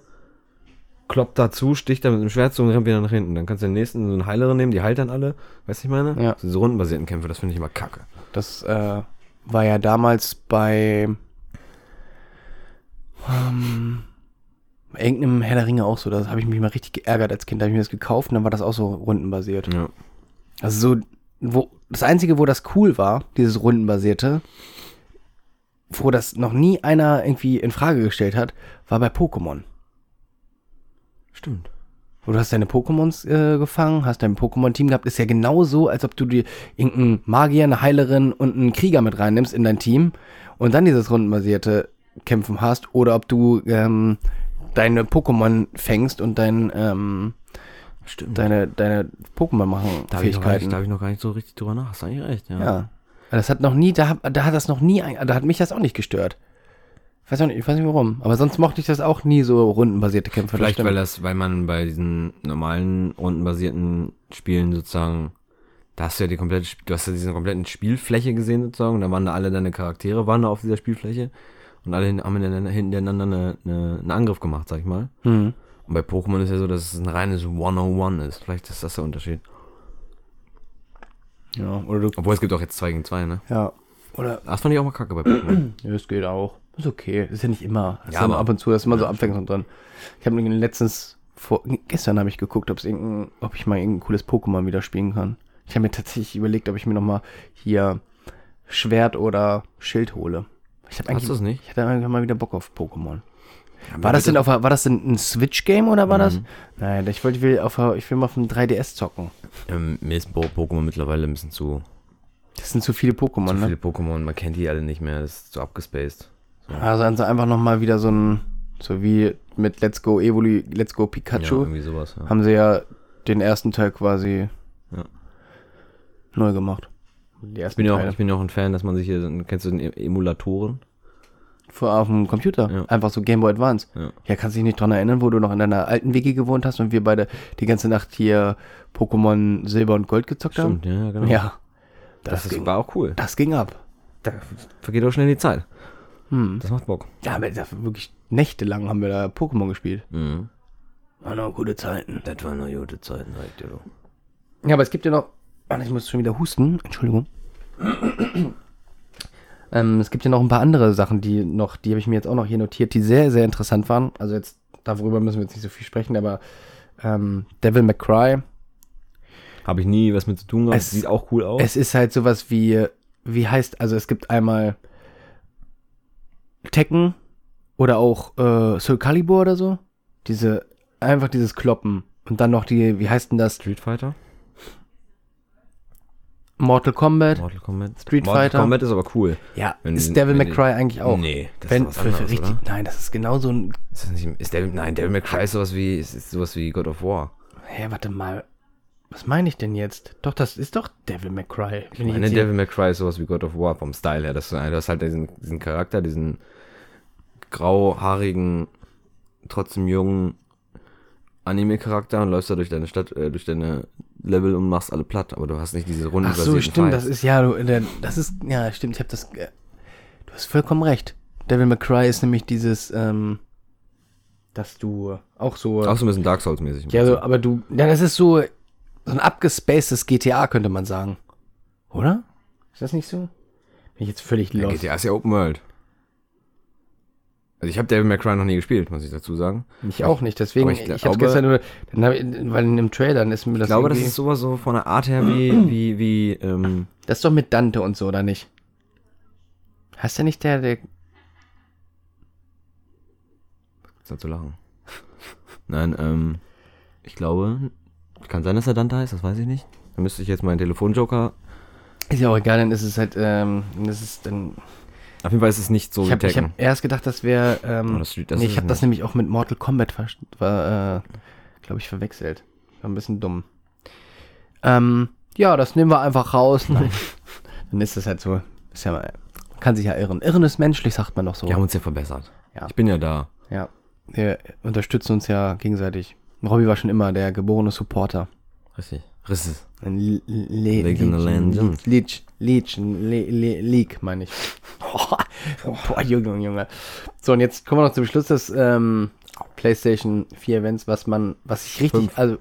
kloppt dazu, sticht er mit dem Schwert zu und rennt wieder nach hinten. Dann kannst du den nächsten, so einen Heilerin nehmen, die heilt dann alle. Weißt du, ich meine? Ja. So diese rundenbasierten Kämpfe, das finde ich immer kacke. Das äh, war ja damals bei ähm, irgendeinem Herr der Ringe auch so. Da habe ich mich mal richtig geärgert als Kind. Da habe ich mir das gekauft und dann war das auch so rundenbasiert. Ja. Also so, wo, das Einzige, wo das cool war, dieses rundenbasierte, wo das noch nie einer irgendwie in Frage gestellt hat, war bei Pokémon. Stimmt. Wo du hast deine Pokémons äh, gefangen, hast dein Pokémon-Team gehabt, ist ja genauso, als ob du dir irgendeinen Magier, eine Heilerin und einen Krieger mit reinnimmst in dein Team und dann dieses rundenbasierte Kämpfen hast oder ob du ähm, deine Pokémon fängst und dein, ähm, Stimmt. deine, deine Pokémon machen Da habe ich, noch gar nicht- Fähigkeiten. da hab ich noch gar nicht so richtig drüber nach. Hast du eigentlich recht, ja. Ja. Das hat noch nie, da, da hat das noch nie, da hat mich das auch nicht gestört. Ich weiß nicht, ich weiß nicht warum. Aber sonst mochte ich das auch nie so rundenbasierte Kämpfe. das Vielleicht, stimmt. weil das, weil man bei diesen normalen rundenbasierten Spielen sozusagen, da hast du ja die komplette, du hast ja diese kompletten Spielfläche gesehen sozusagen, und da waren da alle deine Charaktere, waren da auf dieser Spielfläche und alle hin- haben hintereinander, eine, eine, einen Angriff gemacht, sag ich mal. Hm. Und bei Pokémon ist ja so, dass es ein reines 101 ist. Vielleicht ist das der Unterschied. Ja, oder du, Obwohl es gibt auch jetzt 2 gegen 2, ne? ja. Oder Das fand ich auch mal kacke bei Pokémon. Ja, das geht auch. Ist okay. Ist ja nicht immer. Ist Ja, aber- ab und zu, das ist immer so Ja, abwechselnd dran. Ich habe letztens, vor, gestern habe ich geguckt, ob es irgendein, ob ich mal irgendein cooles Pokémon wieder spielen kann. Ich habe mir tatsächlich überlegt, ob ich mir nochmal hier Schwert oder Schild hole. Ich habe Hast du es nicht? Ich hatte eigentlich mal wieder Bock auf Pokémon. War das denn auf, war das denn ein Switch-Game oder war das? Mhm. Nein, ich wollte, will auf, ich will mal auf dem 3DS zocken. Ähm, mir ist Pokémon mittlerweile ein bisschen zu, Das sind zu viele Pokémon, zu ne? viele Pokémon. Man kennt die alle nicht mehr. Das ist zu abgespaced. Also, also einfach nochmal wieder so ein, So wie mit Let's Go Evoli, Let's Go Ja, Pikachu. irgendwie sowas. Ja. haben sie ja den ersten Teil quasi Ja. neu gemacht. Ich bin ja auch, ich bin ja auch ein Fan, dass man sich hier, kennst du den E- Emulatoren? Vor, auf dem Computer. Ja. Einfach so Game Boy Advance. Ja. Ja, kannst dich nicht dran erinnern, wo du noch in deiner alten Wiki gewohnt hast und wir beide die ganze Nacht hier Pokémon Silber und Gold gezockt Stimmt, ja, haben? genau. Ja. das, Das, ging, war auch cool. das ging ab. Da vergeht auch schnell die Zeit. Hm. Das macht Bock. Ja, aber das wirklich nächtelang haben wir da Pokémon gespielt. Mhm. War noch gute Zeiten. Das waren noch gute Zeiten, dir doch. Ja, aber es gibt ja noch. Warte, ich muss schon wieder husten. Entschuldigung. ähm, es gibt ja noch ein paar andere Sachen, die noch, die habe ich mir jetzt auch noch hier notiert, die sehr, sehr interessant waren. Also jetzt, darüber müssen wir jetzt nicht so viel sprechen, aber ähm, Devil May Cry. Habe ich nie was mit zu tun gehabt. Es- Sieht auch cool aus. Es ist halt sowas wie, wie heißt, also es gibt einmal Tekken oder auch äh, Soul Calibur oder so. Diese, einfach dieses Kloppen. Und dann noch die, wie heißt denn das? Street Fighter? Mortal Kombat. Mortal Kombat? Street Mortal Fighter. Kombat ist aber cool. Ja, Wenn ist Devil May Cry eigentlich auch. Nee, das Wenn, ist was anderes, richtig, oder? nein, das ist genau so ein, Ist das nicht, ist Devil, nein, Devil May Cry ist sowas wie, ist, ist sowas wie God of War. hä, warte mal, was meine ich denn jetzt? Doch, das ist doch Devil May Cry. Ich ich meine, hier- Devil May Cry ist sowas wie God of War vom Style her. Das, ist- du hast halt diesen, diesen Charakter, diesen grauhaarigen, trotzdem jungen Anime-Charakter und läufst da durch deine Stadt, äh, durch deine Level und machst alle platt, aber du hast nicht diese Runden Ach so, stimmt, das ist ja, du, das ist, ja, stimmt, ich habe das, äh, du hast vollkommen recht. Devil May Cry ist nämlich dieses, ähm, dass du auch so, Auch so ein bisschen Dark Souls-mäßig. ja, so, aber du, ja, das ist so, so ein abgespacedes GTA, könnte man sagen. Oder? Ist das nicht so? Bin ich jetzt völlig ja, lost. GTA ist ja Open World. Also ich habe Devil May Cry noch nie gespielt, muss ich dazu sagen. Ich auch nicht, deswegen, Aber ich, ich glaube- gestern nur, dann weil in dem Trailer ist mir das Ich glaube, das ist sowas so von der Art her wie, wie, wie, ähm, Das ist doch mit Dante und so, oder nicht? Hast du nicht der, der. ist da zu lachen. Nein, ähm, ich glaube, kann sein, dass er Dante heißt, das weiß ich nicht. Da müsste ich jetzt meinen Telefonjoker. Ist ja auch egal, dann ist es halt, ähm, das ist dann. Auf jeden Fall ist es nicht so ich wie habe hab Tekken. erst gedacht, das wäre. Ähm, das nee, ich habe das nämlich auch mit Mortal Kombat, ver äh, glaube ich, verwechselt. War ein bisschen dumm. Ähm, ja, das nehmen wir einfach raus. Dann ist das halt so. Ist ja mal, man kann sich ja irren. Irren ist menschlich, sagt man doch so. Wir haben uns ja verbessert. Ja. Ich bin ja da. Ja, wir unterstützen uns ja gegenseitig. Robby war schon immer der geborene Supporter. Richtig. Risses. Ein Le Le Legion of Legends. Leech, Leech, Le Le League, meine ich. Boah, boah, Junge, Junge. So, und jetzt kommen wir noch zum Schluss des ähm, PlayStation 4 Events, was man, was ich richtig, Fünf. also,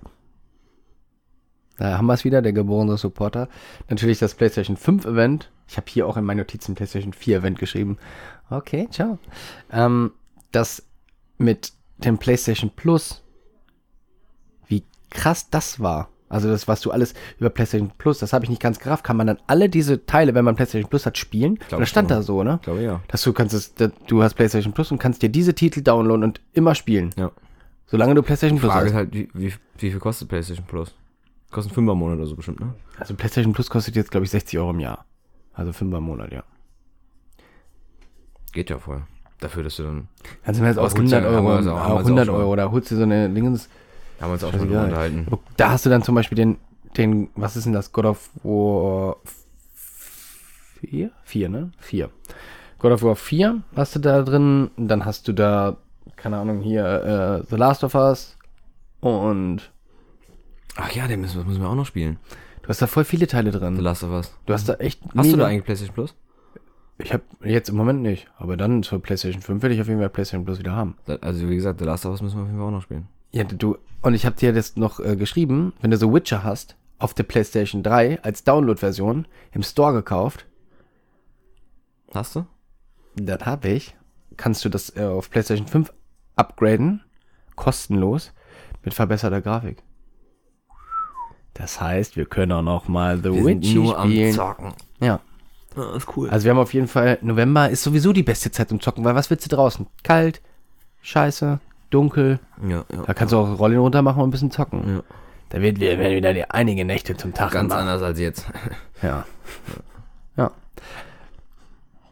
da haben wir es wieder, der geborene Supporter. Natürlich das PlayStation 5 Event. Ich habe hier auch in meinen Notizen PlayStation 4 Event geschrieben. Okay, ciao. Ähm, das mit dem PlayStation Plus, wie krass das war. Also das, was du alles über PlayStation Plus, das habe ich nicht ganz gerafft, kann man dann alle diese Teile, wenn man PlayStation Plus hat, spielen? Glaub das stand schon. da so, ne? Ich glaube ja. Dass du kannst es, du hast PlayStation Plus und kannst dir diese Titel downloaden und immer spielen. Ja. Solange du PlayStation Plus Frage ist hast. halt, wie, wie, wie viel kostet PlayStation Plus? Kostet 5 im Monat oder so bestimmt, ne? Also PlayStation Plus kostet jetzt, glaube ich, 60 Euro im Jahr. Also 5 im Monat, ja. Geht ja voll. Dafür, dass du dann. Kannst du mir jetzt auch es gibt's 100 ja- haben wir Euro, also- auch uns auch 100 schon- Euro, da holst du so eine Dingens. Haben wir uns auch schon drüber unterhalten. Da hast du dann zum Beispiel den, den, was ist denn das? God of War 4? 4, ne? 4. God of War 4 hast du da drin. Dann hast du da, keine Ahnung, hier äh, The Last of Us. Und Ach ja, den müssen, wir- müssen wir auch noch spielen. du hast da voll viele Teile The drin. Last of Us. Du hast da echt. Hast du da eigentlich PlayStation Plus? Ich habe jetzt im Moment nicht. Aber dann zur PlayStation 5 werde ich auf jeden Fall PlayStation Plus wieder haben. Da- Also wie gesagt, The Last of Us müssen wir auf jeden Fall auch noch spielen. Ja, du, und ich habe dir das noch äh, geschrieben, wenn du so Witcher hast, auf der PlayStation 3 als Download-Version im Store gekauft, Hast du? das habe ich, kannst du das äh, auf PlayStation 5 upgraden, kostenlos, mit verbesserter Grafik. Das heißt, wir können auch noch mal The Witcher spielen. Zocken. Ja, Ja, ist cool. also wir haben auf jeden Fall, November ist sowieso die beste Zeit zum Zocken, weil was willst du draußen? Kalt, scheiße, dunkel, ja, ja. da kannst du auch Rollen runter machen und ein bisschen zocken. Da wird, wir werden wieder die einige Nächte zum Tag Ganz machen. anders als jetzt. Ja. Ja.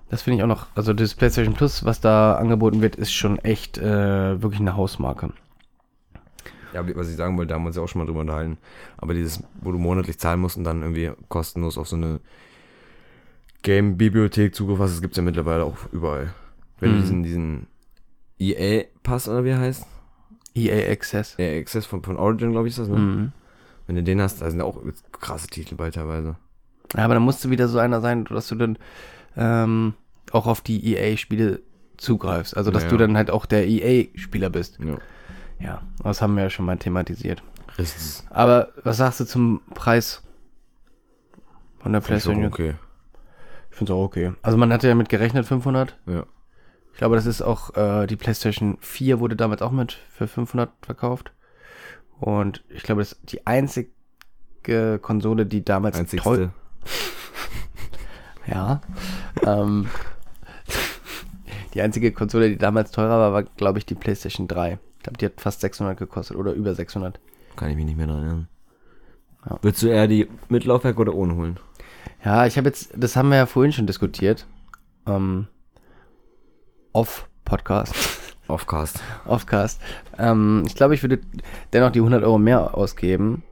Das finde ich auch noch, also das PlayStation Plus, was da angeboten wird, ist schon echt äh, wirklich eine Hausmarke. Ja, was ich sagen wollte, da haben wir uns ja auch schon mal drüber unterhalten. Aber dieses, wo du monatlich zahlen musst und dann irgendwie kostenlos auf so eine Game-Bibliothek Zugriff hast, das gibt es ja mittlerweile auch überall. Wenn du Mhm. diesen, diesen EA-Pass oder wie er heißt? EA Access. EA Access von, von Origin, glaube ich, ist das, ne? Mhm. Wenn du den hast, da sind auch krasse Titel bei teilweise. Ja, aber dann musst du wieder so einer sein, dass du dann ähm, auch auf die EA-Spiele zugreifst. Also, dass Ja, du dann halt auch der EA-Spieler bist. Ja. Ja, das haben wir ja schon mal thematisiert. Ist Aber was sagst du zum Preis von der PlayStation? okay. Ich finde es auch okay. Also, man hatte ja mit gerechnet 500. Ja. Ich glaube, das ist auch, äh, die PlayStation 4 wurde damals auch mit für 500 verkauft. Und ich glaube, das ist die einzige Konsole, die damals Einzigste. ja, ähm, die einzige Konsole, die damals teurer war, war, glaube ich, die PlayStation 3. Ich glaube, die hat fast 600 gekostet oder über 600. Kann ich mich nicht mehr daran erinnern. Ja. Würdest du eher die mit Laufwerk oder ohne holen? Ja, ich habe jetzt, das haben wir ja vorhin schon diskutiert. Ähm, Off-Podcast. Offcast. Offcast. Ähm, ich glaube, ich würde dennoch die 100 Euro mehr ausgeben,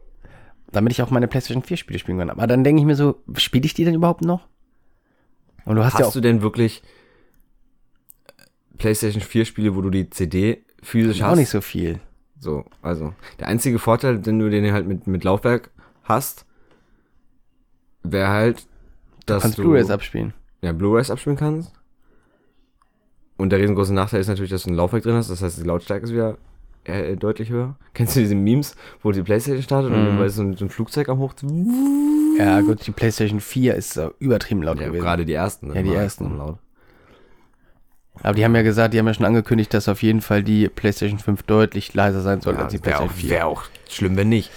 damit ich auch meine PlayStation 4 Spiele spielen kann. Aber dann denke ich mir so, spiele ich die denn überhaupt noch? Und du hast, Hast ja auch du denn wirklich PlayStation 4 Spiele, wo du die CD physisch auch hast? nicht so viel. So, also der einzige Vorteil, den du den halt mit, mit Laufwerk hast, wäre halt, dass Kannst du Blu-rays abspielen. ja, Blu-rays abspielen kannst. Und der riesengroße Nachteil ist natürlich, dass du ein Laufwerk drin hast, das heißt, die Lautstärke ist wieder äh, deutlich höher. Kennst du diese Memes, wo die Playstation startet und Mhm. dann ist so ein, so ein Flugzeug am Hoch? Ja, gut, die PlayStation 4 ist äh, übertrieben laut Ja, gewesen. gerade die ersten. ne? Ja, die ersten. Laut. Aber die haben ja gesagt, die haben ja schon angekündigt, dass auf jeden Fall die PlayStation 5 deutlich leiser sein soll als die Ja, wäre auch, PlayStation 4. wär auch schlimm, wenn nicht.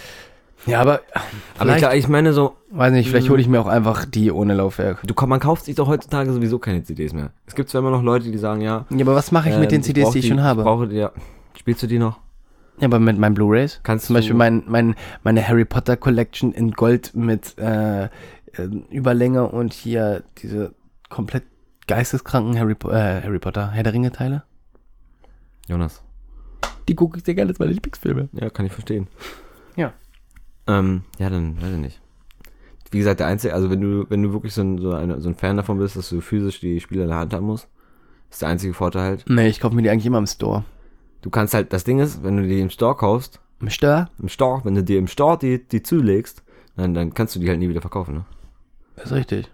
Ja, aber Aber ich, vielleicht, glaub, ich meine so, weiß nicht, vielleicht hole ich mir auch einfach die ohne Laufwerk. du, man kauft sich doch heutzutage sowieso keine CDs mehr. Es gibt zwar immer noch Leute, die sagen, ja. Ja, aber was mache ich mit ähm, den CDs, brauch die ich schon habe? Ich brauche die, ja. Spielst du die noch? Ja, aber mit meinen Blu-Rays. Kannst Zum Beispiel du- mein, mein, meine Harry Potter Collection in Gold mit äh, äh, Überlänge und hier diese komplett geisteskranken Harry, Po- äh, Harry Potter Herr der Ringe Teile. Jonas. Die gucke ich sehr gerne, das sind meine Lieblingsfilme. Ja, kann ich verstehen. Ja. Ähm, ja, dann weiß ich nicht. Wie gesagt, der einzige, also wenn du, wenn du wirklich so ein, so, eine, so ein Fan davon bist, dass du physisch die Spiele in der Hand haben musst, ist der einzige Vorteil halt. Nee, ich kaufe mir die eigentlich immer im Store. Du kannst halt, das Ding ist, wenn du die im Store kaufst, Im Store? im Store, wenn du dir im Store die, die zulegst, dann, dann kannst du die halt nie wieder verkaufen, ne? Das ist richtig.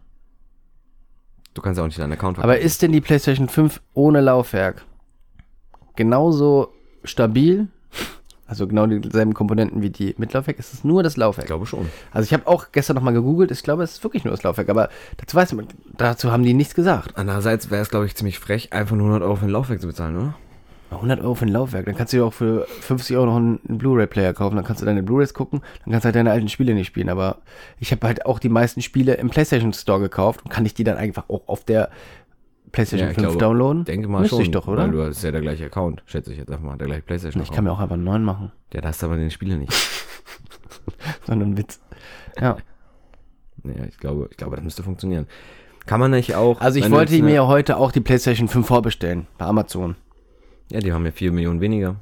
Du kannst ja auch nicht deinen Account Aber ist denn die PlayStation 5 ohne Laufwerk genauso stabil? Also genau dieselben Komponenten wie die mit Laufwerk? Ist es nur das Laufwerk? Ich glaube schon. Also ich habe auch gestern nochmal gegoogelt, ich glaube, es ist wirklich nur das Laufwerk, aber dazu weiß man, dazu haben die nichts gesagt. Andererseits wäre es, glaube ich, ziemlich frech, einfach nur 100 Euro für ein Laufwerk zu bezahlen, oder? 100 Euro für ein Laufwerk, dann kannst du dir auch für 50 Euro noch einen, einen Blu-ray-Player kaufen, dann kannst du deine Blu-rays gucken, dann kannst du halt deine alten Spiele nicht spielen, aber ich habe halt auch die meisten Spiele im PlayStation Store gekauft und kann ich die dann einfach auch auf der PlayStation Ja, ich 5 glaube, downloaden? Denke mal Müsste schon. ich doch, oder? Weil du hast ja der gleiche Account, schätze ich jetzt einfach mal, der gleiche Playstation ich kann mir auch einfach einen neuen machen, Ja, da hast du aber den Spiele nicht. sondern Witz. Ja. Ja, ich glaube, ich glaube, das müsste funktionieren. Kann man nicht auch. Also ich wollte mir ja heute auch die PlayStation 5 vorbestellen bei Amazon. Ja, die haben ja 4 Millionen weniger.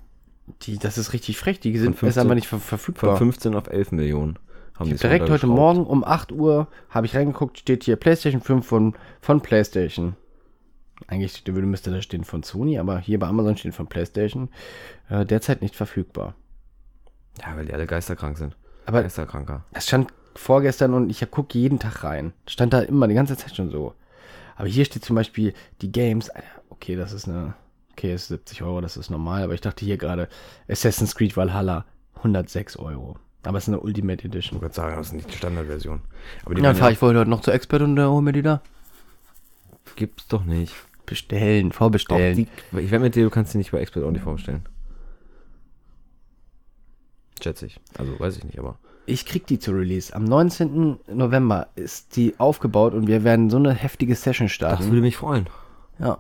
Die, das ist richtig frech, die sind Von ist aber 15 nicht ver Von verfügbar. 15 auf 11 Millionen. Haben Ich direkt heute. Morgen um 8 Uhr habe ich reingeguckt, steht hier PlayStation 5 von, von PlayStation. Eigentlich würde müsste da stehen von Sony, aber hier bei Amazon steht von PlayStation. Äh, derzeit nicht verfügbar. Ja, weil die alle geisterkrank sind. Aber Geisterkranker. es stand vorgestern und ich gucke jeden Tag rein. Stand da immer die ganze Zeit schon so. Aber hier steht zum Beispiel die Games. Alter, Okay, das ist eine. Okay, ist 70 Euro, das ist normal. Aber ich dachte hier gerade Assassin's Creed Valhalla 106 Euro. Aber es ist eine Ultimate Edition. Ich würde sagen, das ist nicht die Standardversion. Aber die Ja, dann fahre ich wohl heute noch zur Expert und äh, hol mir die da. Gibt's doch nicht. Bestellen, Doch, vorbestellen. die, ich werde mit dir, du kannst die nicht bei Expert Only vorbestellen. Schätze ich. Also weiß ich nicht, aber. Ich krieg die zu Release. Am 19. November ist die aufgebaut und wir werden so eine heftige Session Das starten. würde mich freuen. ja,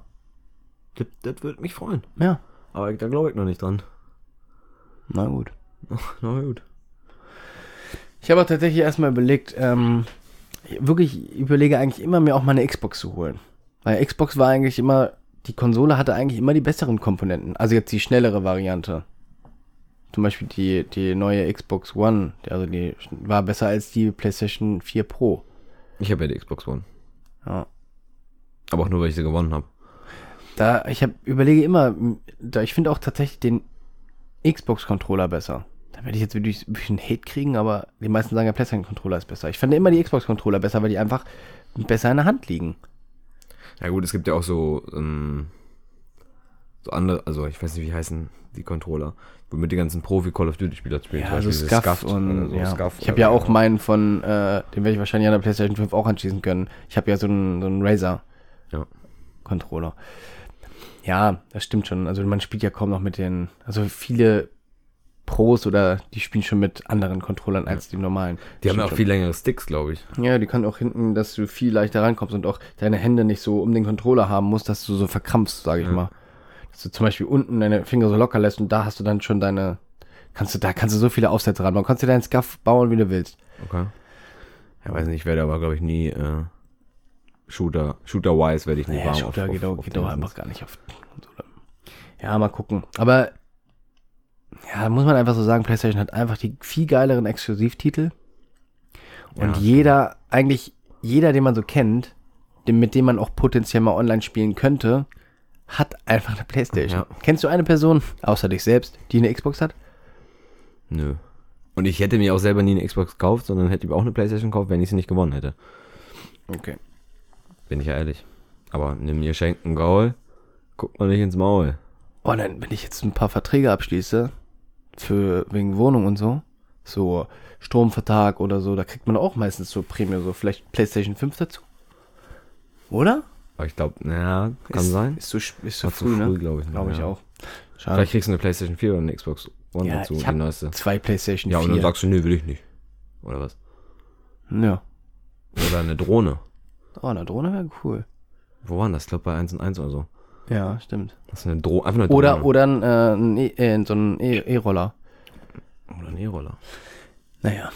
Das, das würde mich freuen. ja. Aber da glaube ich noch nicht dran. Na gut. Na gut. Ich habe auch tatsächlich erstmal überlegt, ähm, wirklich ich überlege eigentlich immer mir auch mal eine Xbox zu holen. Weil Xbox war eigentlich immer, die Konsole hatte eigentlich immer die besseren Komponenten. Also jetzt die schnellere Variante. Zum Beispiel die, die neue Xbox One, also die war besser als die PlayStation 4 Pro. Ich habe ja die Xbox One. Ja. Aber auch nur, weil ich sie gewonnen habe. Da, ich hab, überlege immer, da, ich finde auch tatsächlich den Xbox-Controller besser. Da werde ich jetzt wirklich ein bisschen Hate kriegen, aber die meisten sagen, der PlayStation-Controller ist besser. Ich fand immer die Xbox-Controller besser, weil die einfach besser in der Hand liegen. Ja gut, es gibt ja auch so, ähm, so andere, also ich weiß nicht, wie heißen die Controller, womit die ganzen Profi-Call of Duty-Spieler spielen. Ja, also Scuff Scuffed und so ja. Scuff ich habe ja auch meinen von, äh, den werde ich wahrscheinlich an der PlayStation 5 auch anschließen können. Ich habe ja so einen, so einen Razer Ja. Controller. Ja, das stimmt schon. Also man spielt ja kaum noch mit den, also viele Pros oder die spielen schon mit anderen Controllern als die normalen. Die haben ja auch Stimmt viel längere Sticks, glaube ich. schon. Ja, die können auch hinten, dass du viel leichter rankommst und auch deine Hände nicht so um den Controller haben musst, dass du so verkrampfst, sage ich Ja. mal. Dass du zum Beispiel unten deine Finger so locker lässt und da hast du dann schon deine, kannst du, da kannst du so viele Aufsätze ran. Man kannst dir deinen Scuff bauen, wie du willst. Okay. Ja, weiß nicht, ich werde aber, glaube ich, nie äh, Shooter, Shooter-wise werde ich nie Nee, warm Shooter auf, geht, auf, auch, auf geht auch einfach gar nicht auf. Ja, mal gucken. Aber ja, muss man einfach so sagen, PlayStation hat einfach die viel geileren Exklusivtitel. Und Ja. jeder, eigentlich jeder, den man so kennt, den, mit dem man auch potenziell mal online spielen könnte, hat einfach eine Playstation. Ja. Kennst du eine Person, außer dich selbst, die eine Xbox hat? Nö. Und ich hätte mir auch selber nie eine Xbox gekauft, sondern hätte mir auch eine Playstation gekauft, wenn ich sie nicht gewonnen hätte. Okay. Bin ich ja ehrlich. Aber nimm mir schenken Gaul, guck mal nicht ins Maul. Oh, dann, wenn ich jetzt ein paar Verträge abschließe, für wegen Wohnung und so, so Stromvertrag oder so, da kriegt man auch meistens so Prämie, so vielleicht PlayStation 5 dazu. Oder? Ich glaube, naja, kann ist, sein. Ist so, ist so früh, früh, ne? glaube ich. Glaube ich ja. auch. Schade. Vielleicht kriegst du eine Playstation 4 oder eine Xbox One ja, dazu, ich die neueste. zwei PlayStation Ja, 4. und dann sagst du, nee, will ich nicht. Oder was? ja. Oder eine Drohne. Oh, eine Drohne wäre cool. Wo waren das? Ich glaube bei 1 und 1 oder so. Ja, stimmt. Das ist eine Drohne, einfach eine Drohne. Oder, oder ein, äh, ein e äh, so ein E- E-Roller. Oder ein E-Roller. naja.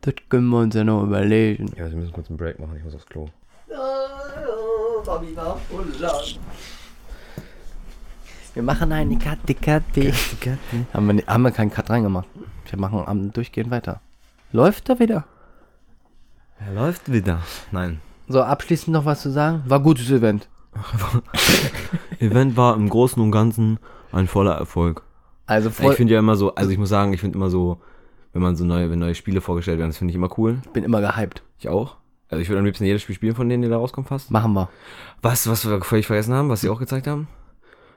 Das können wir uns ja noch überlegen. Ja, wir müssen kurz einen Break machen, ich muss aufs Klo. Wir machen eine Karte, Karte. Haben wir, haben wir keinen Cut reingemacht. Wir machen am durchgehend weiter. Läuft da wieder? Er läuft wieder. Nein. So, abschließend noch was zu sagen? War gutes Event. Event war im Großen und Ganzen ein voller Erfolg. Also voll, ich finde ja immer so, also ich muss sagen, ich finde immer so, wenn man so neue, wenn neue Spiele vorgestellt werden, das finde ich immer cool. bin immer gehypt. Ich auch. Also ich würde am liebsten jedes Spiel spielen von denen, die da rauskommen fast. Machen wir. Was, was wir völlig vergessen haben, was sie auch gezeigt haben?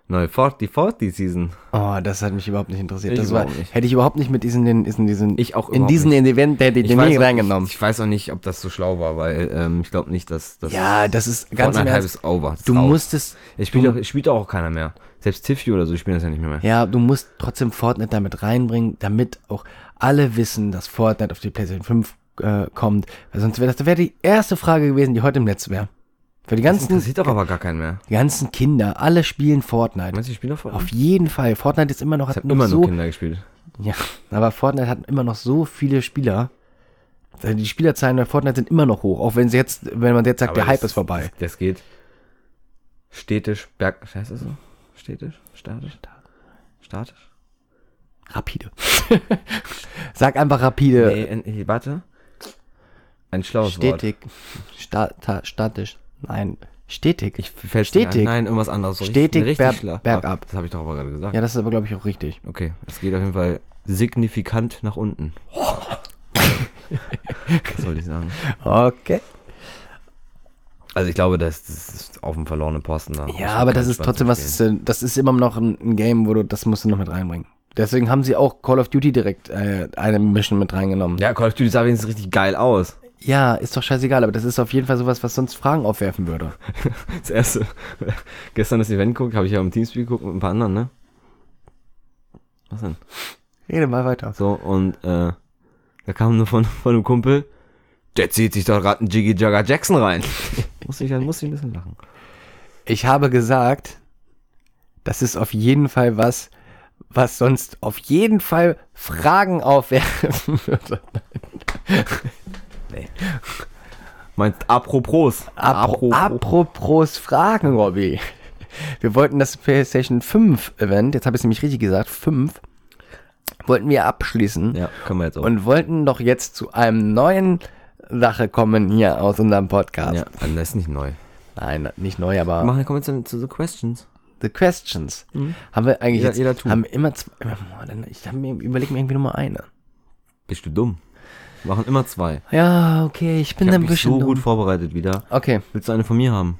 Neue 40, 40 Season. Oh, das hat mich überhaupt nicht interessiert. Ich das war, nicht. hätte ich überhaupt nicht mit diesen, den, diesen, diesen Ich auch in diesen nicht. Event hätte ich den nie reingenommen. Ich, ich weiß auch nicht, ob das so schlau war, weil ähm, ich glaube nicht, dass das ja, das ist ganz Ernst. ist over. Du raus. musstest, Es spielt, auch, es spielt auch keiner mehr. Selbst Tiffy oder so, die spielen das ja nicht mehr. mehr. ja, du musst trotzdem Fortnite damit reinbringen, damit auch alle wissen, dass Fortnite auf die PlayStation 5 äh, kommt. Weil sonst wäre das, das wäre die erste Frage gewesen, die heute im Netz wäre. Für die Das ganzen, interessiert doch aber gar keinen mehr. die ganzen Kinder, alle spielen Fortnite. Meinst du, die spielen auf Auf jeden Fall. Fortnite ist immer noch, Das hat hat noch immer so, nur Kinder gespielt. ja, aber Fortnite hat immer noch so viele Spieler. Die Spielerzahlen bei Fortnite sind immer noch hoch, auch wenn sie jetzt, wenn man jetzt sagt, der Aber Hype das- ist vorbei. Das, das geht stetisch, berg, heißt das so? Stetisch? Statisch? Statisch? Rapide. Sag einfach rapide. Nee, warte. Ein schlaues Wort. stetig. Sta ta statisch. Nein. Stetig. Ich fäll's Stetig. Nein, irgendwas anderes. So Stetig richtig berg- bergab. Das habe ich doch aber gerade gesagt. ja, das ist aber, glaube ich, auch richtig. Okay, es geht auf jeden Fall signifikant nach unten. Was soll ich sagen? Okay. Also ich glaube, das, das ist auf dem verlorenen Posten da. Ja, aber das ist trotzdem was, äh, das ist immer noch ein, ein Game, wo du, das musst du noch mit reinbringen. Deswegen haben sie auch Call of Duty direkt äh, eine Mission mit reingenommen. Ja, Call of Duty sah wenigstens richtig geil aus. Ja, ist doch scheißegal, aber das ist auf jeden Fall sowas, was sonst Fragen aufwerfen würde. Das erste. Gestern das Event geguckt, habe ich ja im Teamspeak geguckt mit ein paar anderen, ne? Was denn? Rede mal weiter. So, und äh, da kam nur von, von einem Kumpel, der zieht sich doch gerade einen Jiggy Jagger Jackson rein. muss ich, muss ich ein bisschen lachen. Ich habe gesagt, das ist auf jeden Fall was, was sonst auf jeden Fall Fragen aufwerfen würde. Nee. Meinst apropos. Apro apropos Fragen, Robby. Wir wollten das PlayStation 5 Event, jetzt habe ich es nämlich richtig gesagt, 5, wollten wir abschließen. Ja, können wir jetzt auch. Und wollten doch jetzt zu einem neuen Sache kommen hier aus unserem Podcast. ja, also das ist nicht neu. Nein, nicht neu, Wir aber machen, kommen wir jetzt zu The Questions. The Questions. Haben wir eigentlich Jeder- jetzt, jeder haben wir immer zwei, ich hab mir, überleg mir irgendwie nur mal eine. Bist du dumm? Machen immer zwei. Ja, okay, ich bin Ich ein bisschen so dumm. gut vorbereitet wieder. Okay, Willst du eine von mir haben?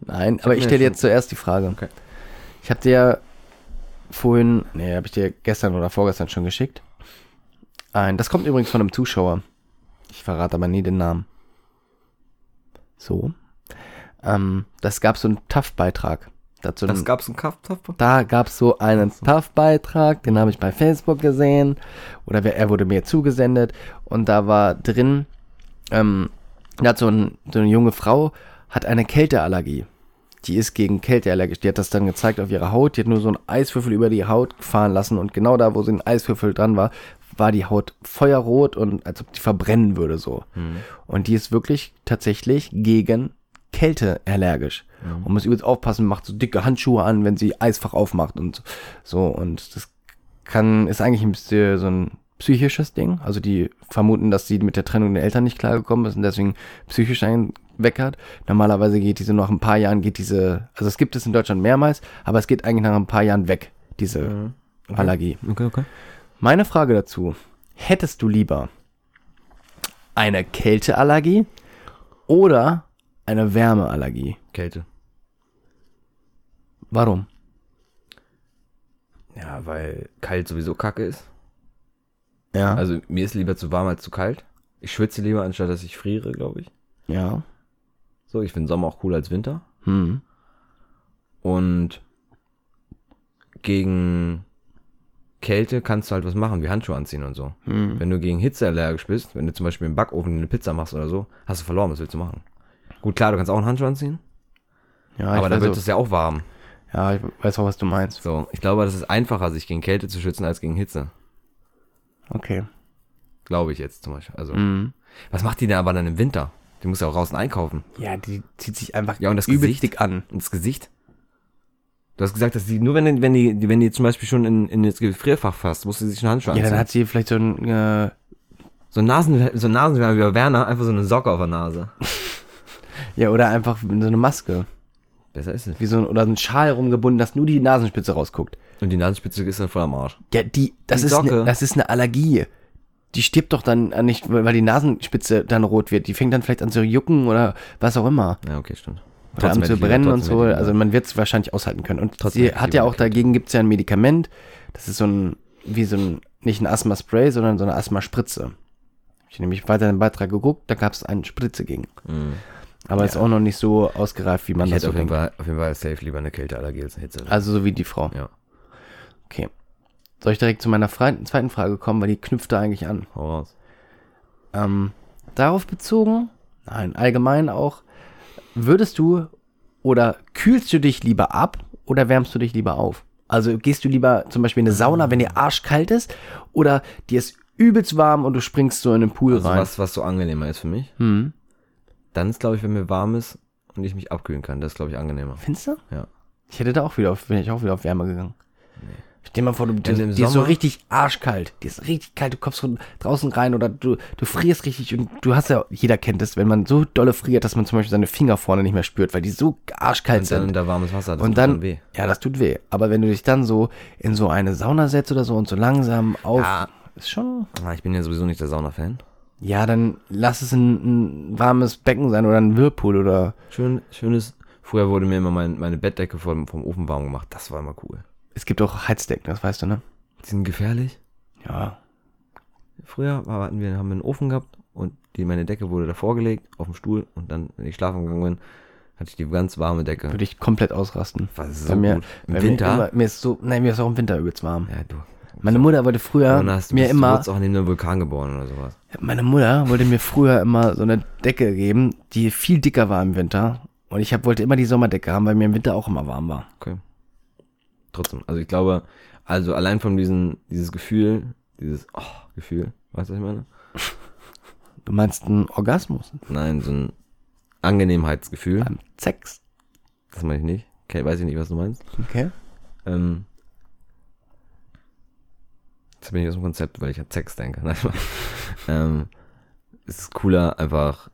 nein, aber ich stelle schon- jetzt zuerst die Frage. Okay. Ich habe dir vorhin, nee, habe ich dir gestern oder vorgestern schon geschickt. Ein, das kommt übrigens von einem Zuschauer. Ich verrate aber nie den Namen. So. Ähm, das gab so einen TAF-Beitrag. Dazu Das gab's einen Kaffee? da gab es so einen TAF-Beitrag, den habe ich bei Facebook gesehen. Oder er wurde mir zugesendet. Und da war drin, ähm, da hat so, ein, so eine junge Frau, hat eine Kälteallergie. Die ist gegen Kälte allergisch. Die hat das dann gezeigt auf ihrer Haut. Die hat nur so einen Eiswürfel über die Haut fahren lassen. Und genau da, wo so ein Eiswürfel dran war, war die Haut feuerrot und als ob die verbrennen würde so. Und die ist wirklich tatsächlich gegen Kälte allergisch. Und muss übelst aufpassen, macht so dicke Handschuhe an, wenn sie Eisfach aufmacht und so. Und das kann, ist eigentlich ein bisschen so ein psychisches Ding. Also die vermuten, dass sie mit der Trennung der Eltern nicht klargekommen ist und deswegen psychisch einen weg hat. Normalerweise geht diese nach ein paar Jahren, geht diese, also es gibt es in Deutschland mehrmals, aber es geht eigentlich nach ein paar Jahren weg, diese Allergie. Okay, okay. Meine Frage dazu, hättest du lieber eine Kälteallergie oder eine Wärmeallergie? Kälte. Warum? Ja, weil kalt sowieso kacke ist. Ja, Also mir ist lieber zu warm als zu kalt. Ich schwitze lieber, anstatt dass ich friere, glaube ich. ja. So, ich finde Sommer auch cooler als Winter. Hm. Und gegen Kälte kannst du halt was machen, wie Handschuhe anziehen und so. Hm. Wenn du gegen Hitze allergisch bist, wenn du zum Beispiel im Backofen eine Pizza machst oder so, hast du verloren, was willst du machen? Gut, klar, du kannst auch einen Handschuh anziehen, Ja, aber weiß wird es ja auch warm. ja, ich weiß auch, was du meinst. So, ich glaube, das ist einfacher, sich gegen Kälte zu schützen, als gegen Hitze. Okay. Glaube ich jetzt zum Beispiel. Also, Mhm. was macht die denn aber dann im Winter? Die muss ja auch draußen einkaufen. Ja, die zieht sich einfach Ja, und das Gesicht? dick an. Und das Gesicht? Du hast gesagt, dass die, nur wenn, die- wenn die, wenn die zum Beispiel schon in, in das Gefrierfach fasst, muss sie sich einen Handschuh Ja, anziehen. dann hat sie vielleicht so ein, äh, so ein Nasen, so ein Nasenwärmer wie bei Werner, einfach so eine Socke auf der Nase. ja, oder einfach so eine Maske. Besser ist es. Wie so ein, oder ein Schal rumgebunden, dass nur die Nasenspitze rausguckt. Und die Nasenspitze ist dann voll am Arsch. Ja, die, das Die ist, Socke. ne, das ist eine Allergie. Die stirbt doch dann nicht, weil die Nasenspitze dann rot wird. Die fängt dann vielleicht an zu jucken oder was auch immer. Ja, okay, stimmt. Oder an zu brennen und so. Also man wird es wahrscheinlich aushalten können. Und Trotzdem sie hat ja auch dagegen gibt es ja ein Medikament. Das ist so ein, wie so ein, nicht ein Asthma-Spray, sondern so eine Asthma-Spritze. Hab Ich nämlich weiter den Beitrag geguckt, da gab es eine Spritze gegen. Mhm. Aber ist auch noch nicht so ausgereift, wie man Ich das hätte so auf jeden. Fall, auf jeden Fall safe lieber eine Kälteallergie als eine Hitze. Also so wie die Frau. ja, Okay. Soll ich direkt zu meiner zweiten Frage kommen, weil die knüpft da eigentlich an. hau raus. Ähm, darauf bezogen, nein, allgemein auch, würdest du oder kühlst du dich lieber ab oder wärmst du dich lieber auf? Also gehst du lieber zum Beispiel in eine Sauna, wenn dir arschkalt ist, oder dir ist übelst warm und du springst so in den Pool Also rein? was, was so angenehmer ist für mich. Hm. Dann ist, glaube ich, wenn mir warm ist und ich mich abkühlen kann. Das ist, glaube ich, angenehmer. Findest du? Ja. Ich hätte da auch wieder auf, wäre ich auch wieder auf Wärme gegangen. Stell dir mal vor, du, dir, im dir ist so richtig arschkalt. Dir ist richtig kalt, du kommst von draußen rein oder du, du frierst richtig und du hast ja, jeder kennt es, wenn man so dolle friert, dass man zum Beispiel seine Finger vorne nicht mehr spürt, weil die so arschkalt Und dann sind. unter warmes Wasser. Das und tut dann, weh. ja, das tut weh. Aber wenn du dich dann so in so eine Sauna setzt oder so und so langsam auf, Ja. ist schon, Ah, Ich bin ja sowieso nicht der Sauna-Fan. Ja, dann lass es ein, ein warmes Becken sein oder ein Whirlpool oder, Schön, schönes. Früher wurde mir immer mein, meine Bettdecke vom, vom Ofen warm gemacht. Das war immer cool. es gibt auch Heizdecken, das weißt du, ne? Die sind gefährlich. Ja. Früher war- hatten wir, haben wir einen Ofen gehabt und die, meine Decke wurde davor gelegt auf dem Stuhl und dann, wenn ich schlafen gegangen bin, hatte ich die ganz warme Decke. Würde ich komplett ausrasten. War so Bei mir, gut. Im Winter. Mir, immer, mir ist so, nein, mir ist auch im Winter übelst warm. ja, du. Meine Mutter wollte früher Und hast, mir bist, Du immer, wurdest auch neben einem Vulkan geboren oder sowas. meine Mutter wollte mir früher immer so eine Decke geben, die viel dicker war im Winter. Und ich hab, wollte immer die Sommerdecke haben, weil mir im Winter auch immer warm war. Okay. Trotzdem. Also ich glaube, also allein von diesem, dieses Gefühl, dieses oh, Gefühl, weißt du, was ich meine? Du meinst einen Orgasmus Nein, so ein Angenehmheitsgefühl. beim Sex? Das meine ich nicht. Okay, weiß ich nicht, was du meinst. Okay. Ähm, jetzt bin ich aus dem Konzept, weil ich an Sex denke. Spaß. ähm, es ist cooler, einfach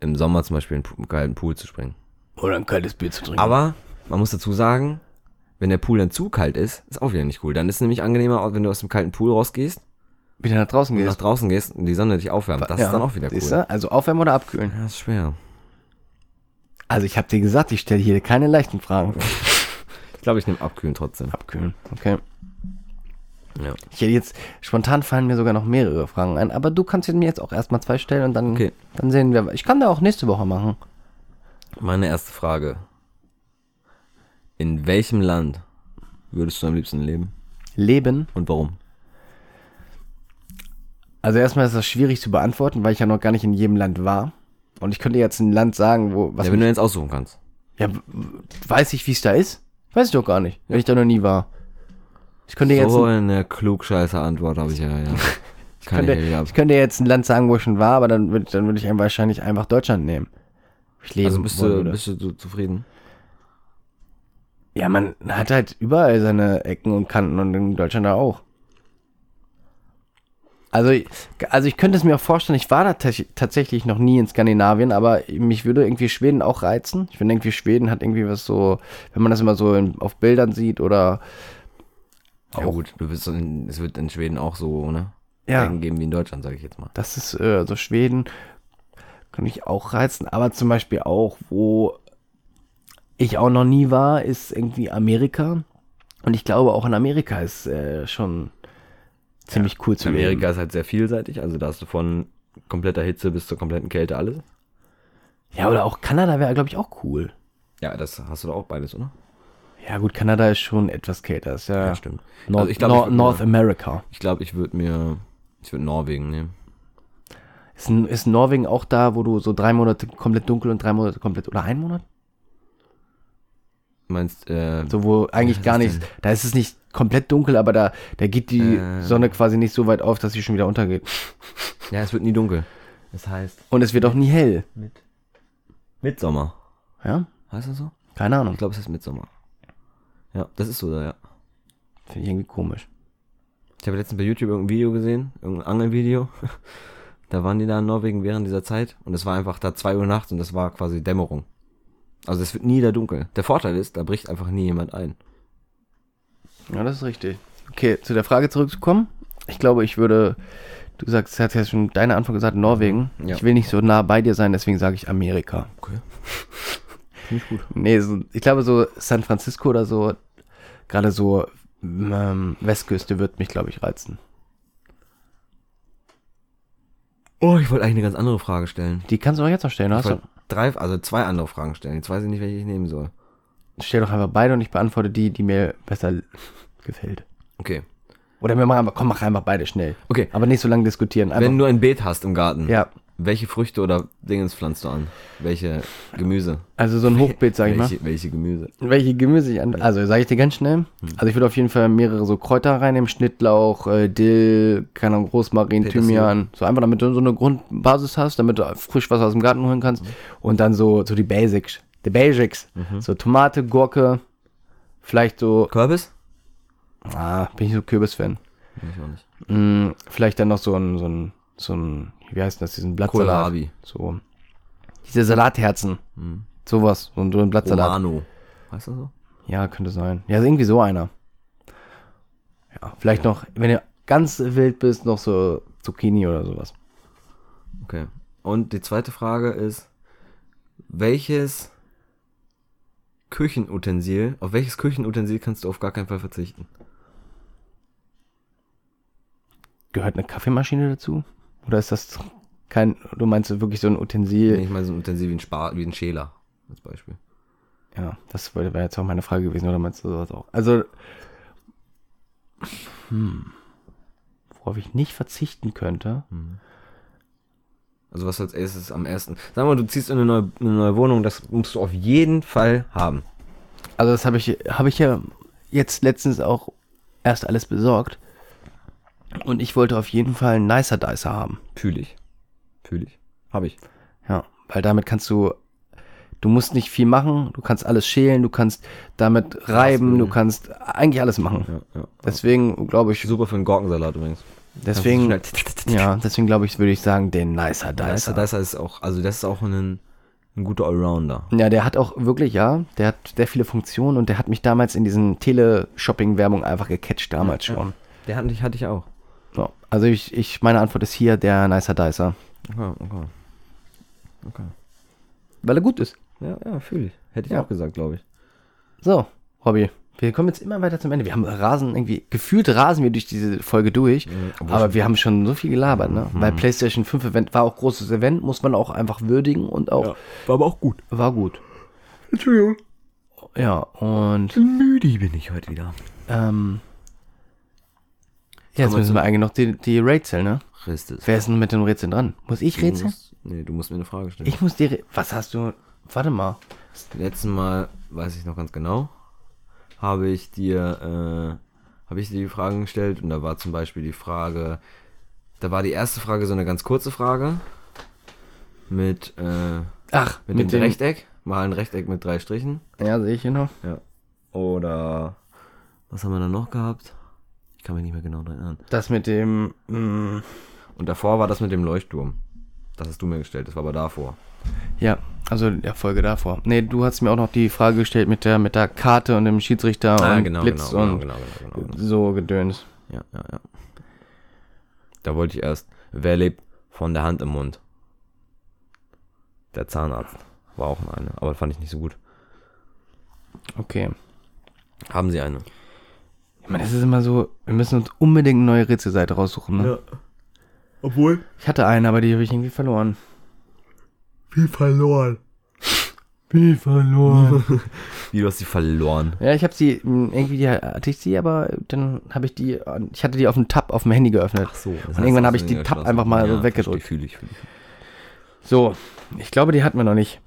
im Sommer zum Beispiel in einen kalten Pool zu springen. Oder ein kaltes Bier zu trinken. Aber man muss dazu sagen, wenn der Pool dann zu kalt ist, ist auch wieder nicht cool. Dann ist es nämlich angenehmer, wenn du aus dem kalten Pool rausgehst wieder nach draußen gehst. nach draußen gehst und die Sonne dich aufwärmt. Das Ja. ist dann auch wieder Siehst cool. du? Also aufwärmen oder abkühlen? Ja, ist schwer. Also ich habe dir gesagt, ich stelle hier keine leichten Fragen. Ich glaube, ich nehme abkühlen trotzdem. Abkühlen, okay. Ja. Ich hätte jetzt, spontan fallen mir sogar noch mehrere Fragen ein, aber du kannst mir jetzt auch erstmal zwei stellen und dann, Okay. dann sehen wir. Ich kann da auch nächste Woche machen. Meine erste Frage. In welchem Land würdest du am liebsten leben? Leben. Und warum? Also erstmal ist das schwierig zu beantworten, weil ich ja noch gar nicht in jedem Land war. Und ich könnte jetzt ein Land sagen, wo, was Ja, wenn du jetzt aussuchen kannst. Ja, weiß ich, wie es da ist? Weiß ich doch gar nicht, wenn ich da noch nie war. Ich könnte jetzt, So ein, eine klugscheiße Antwort habe ich ja, ja. Kann könnte, ich ich könnte jetzt ein Land sagen, wo ich schon war, aber dann würde dann würd ich wahrscheinlich einfach Deutschland nehmen. Ich leben Also bist du, bist du zufrieden? Ja, man hat halt überall seine Ecken und Kanten und in Deutschland da auch. Also, also ich könnte es mir auch vorstellen, ich war da tats- tatsächlich noch nie in Skandinavien, aber mich würde irgendwie Schweden auch reizen. Ich finde irgendwie Schweden hat irgendwie was so, wenn man das immer so in, auf Bildern sieht oder Ja gut, du bist in, es wird in Schweden auch so, ne? Ja. Geben wie in Deutschland, sage ich jetzt mal. Das ist, äh, also Schweden kann ich auch reizen, aber zum Beispiel auch, wo ich auch noch nie war, ist irgendwie Amerika. Und ich glaube, auch in Amerika ist äh, schon ziemlich cool zu Amerika leben. ist halt sehr vielseitig, also da hast du von kompletter Hitze bis zur kompletten Kälte alles. Ja, oder auch Kanada wäre, glaube ich, auch cool. Ja, das hast du doch auch beides, oder? Ja, gut, Kanada ist schon etwas kälter. Ist ja, stimmt. Nord Also ich glaub, Nor ich North mir- America. Ich glaube, ich würde mir, ich würde Norwegen nehmen. Ist, ist Norwegen auch da, wo du so drei Monate komplett dunkel und drei Monate komplett, oder ein Monat? Du meinst, äh, So, wo eigentlich gar denn? da ist es nicht komplett dunkel, aber da, da geht die Äh. Sonne quasi nicht so weit auf, dass sie schon wieder untergeht. ja, es wird nie dunkel. Das heißt, Und es wird auch nie hell. mit Mitsommer. Ja? Heißt das so? Keine Ahnung. Ich glaube, es ist Mitsommer. Ja, das ist so da, ja. Finde ich irgendwie komisch. Ich habe letztens bei YouTube irgendein Video gesehen, irgendein Angelvideo. Da waren die da in Norwegen während dieser Zeit und es war einfach da 2 Uhr nachts und das war quasi Dämmerung. Also es wird nie da dunkel. Der Vorteil ist, da bricht einfach nie jemand ein. Ja, das ist richtig. Okay, zu der Frage zurückzukommen. Ich glaube, ich würde, du sagst, hast ja schon deine Antwort gesagt, Norwegen. Ja. Ich will nicht so nah bei dir sein, deswegen sage ich Amerika. Okay. Finde ich gut. Nee, so, ich glaube so San Francisco oder so, gerade so ähm, Westküste wird mich, glaube ich, reizen. Oh, ich wollte eigentlich eine ganz andere Frage stellen. Die kannst du auch jetzt noch stellen, hast du? drei, also zwei andere Fragen stellen. Jetzt weiß ich nicht, welche ich nehmen soll. Stell doch einfach beide und ich beantworte die, die mir besser gefällt. Okay. Oder wir machen einfach, komm, mach einfach beide schnell. Okay. Aber nicht so lange diskutieren. Einfach, Wenn du ein Beet hast im Garten, ja, welche Früchte oder Dingens pflanzt du an? Welche Gemüse? also so ein Hochbeet, sag ich mal. welche, welche Gemüse? Welche Gemüse ich an. Also, sage ich dir ganz schnell. Also, ich würde auf jeden Fall mehrere so Kräuter reinnehmen: Schnittlauch, äh, Dill, keine Ahnung, Rosmarin, Petersilie. Thymian. So einfach, damit du so eine Grundbasis hast, damit du frisch was aus dem Garten holen kannst. Und dann so, so die Basics. Die Basics. So Tomate, Gurke, vielleicht so. Kürbis? Ah, bin ich so Kürbis-Fan. Ich auch nicht. Mm, vielleicht dann noch so ein, so ein, so ein, wie heißt das, diesen Blattsalat. Kohlrabi. So. Diese Salatherzen. Sowas. So ein, so ein Blattsalat. Romano. Heißt das so? Ja, könnte sein. Ja, irgendwie so einer. Ja, vielleicht noch, wenn du ganz wild bist, noch so Zucchini oder sowas. Okay. Und die zweite Frage ist, welches Küchenutensil, auf welches Küchenutensil kannst du auf gar keinen Fall verzichten? Gehört eine Kaffeemaschine dazu? Oder ist das kein, du meinst wirklich so ein Utensil? Ich meine so ein Utensil wie ein, Spar wie ein Schäler, als Beispiel. Ja, das wäre jetzt auch meine Frage gewesen, oder meinst du sowas auch? Also, hm, worauf ich nicht verzichten könnte. Also was als erstes am ersten. Sag mal, du ziehst in eine neue, eine neue Wohnung, das musst du auf jeden Fall haben. Also das habe ich, habe ich ja jetzt letztens auch erst alles besorgt. Und ich wollte auf jeden Fall einen Nicer Dicer haben. Fühle ich. Fühle ich. Habe ich. Ja, weil damit kannst du, du musst nicht viel machen, du kannst alles schälen, du kannst damit reiben, du kannst eigentlich alles machen. Ja, ja. Deswegen glaube ich, Super für einen Gurkensalat übrigens. deswegen, ja, deswegen glaube ich, würde ich sagen, den Nicer Dicer, Dicer. Dicer ist auch, also das ist auch ein, ein guter Allrounder. Ja, der hat auch wirklich, ja, der hat sehr viele Funktionen und der hat mich damals in diesen Teleshopping-Werbungen einfach gecatcht, damals schon. Der hatte ich, hatte ich auch. Ja, also ich, ich, meine Antwort ist hier der Nicer Dicer. Okay, okay. Okay. Weil er gut ist. Ja, ja, fühle ich. Hätte ich Ja. auch gesagt, glaube ich. So, Robby. Wir kommen jetzt immer weiter zum Ende. Wir haben rasen irgendwie, gefühlt rasen wir durch diese Folge durch. obwohl aber wir haben schon so viel gelabert, ne? Weil PlayStation 5 Event war auch großes Event, muss man auch einfach würdigen und auch, war aber auch gut. war gut. Entschuldigung. Ja, und, Müde bin ich heute wieder. ähm, ja, jetzt müssen wir eigentlich noch die, die Rätsel, ne? Christus. Wer ist denn mit den Rätseln dran? Muss ich Du rätseln? musst, nee, du musst mir eine Frage stellen. Ich muss die, Rä- was hast du, warte mal. Letzten Mal, weiß ich noch ganz genau, habe ich dir, äh, habe ich dir die Fragen gestellt und da war zum Beispiel die Frage, da war die erste Frage so eine ganz kurze Frage mit, äh, Ach, mit, dem Rechteck, mal ein Rechteck mit drei Strichen. Ja, sehe ich hier noch. Ja. Oder, was haben wir da noch gehabt? Ich kann mich nicht mehr genau dran erinnern. Das mit dem, mm, Und davor war das mit dem Leuchtturm. Das hast du mir gestellt, das war aber davor. Ja, also der Folge davor. Nee, du hast mir auch noch die Frage gestellt mit der mit der Karte und dem Schiedsrichter Ah, und genau, Blitz genau, und genau, genau, genau, genau. so gedöns. Ja, ja, ja. Da wollte ich erst, wer lebt von der Hand im Mund? Der Zahnarzt. War auch eine, aber fand ich nicht so gut. Okay. Haben Sie eine? Ich meine, es ist immer so, wir müssen uns unbedingt eine neue Rätselseite raussuchen, ne? Obwohl? Ich hatte eine, aber die habe ich irgendwie verloren. Wie verloren. Wie verloren? Wie, du hast sie verloren. ja, ich habe sie, mh, irgendwie hatte ich sie, aber dann habe ich die, ich hatte die auf dem Tab auf dem Handy geöffnet. Ach so. Und irgendwann habe ich die Tab einfach mal so weggedrückt. Fühle ich, fühle ich. So, ich glaube, die hatten wir noch nicht.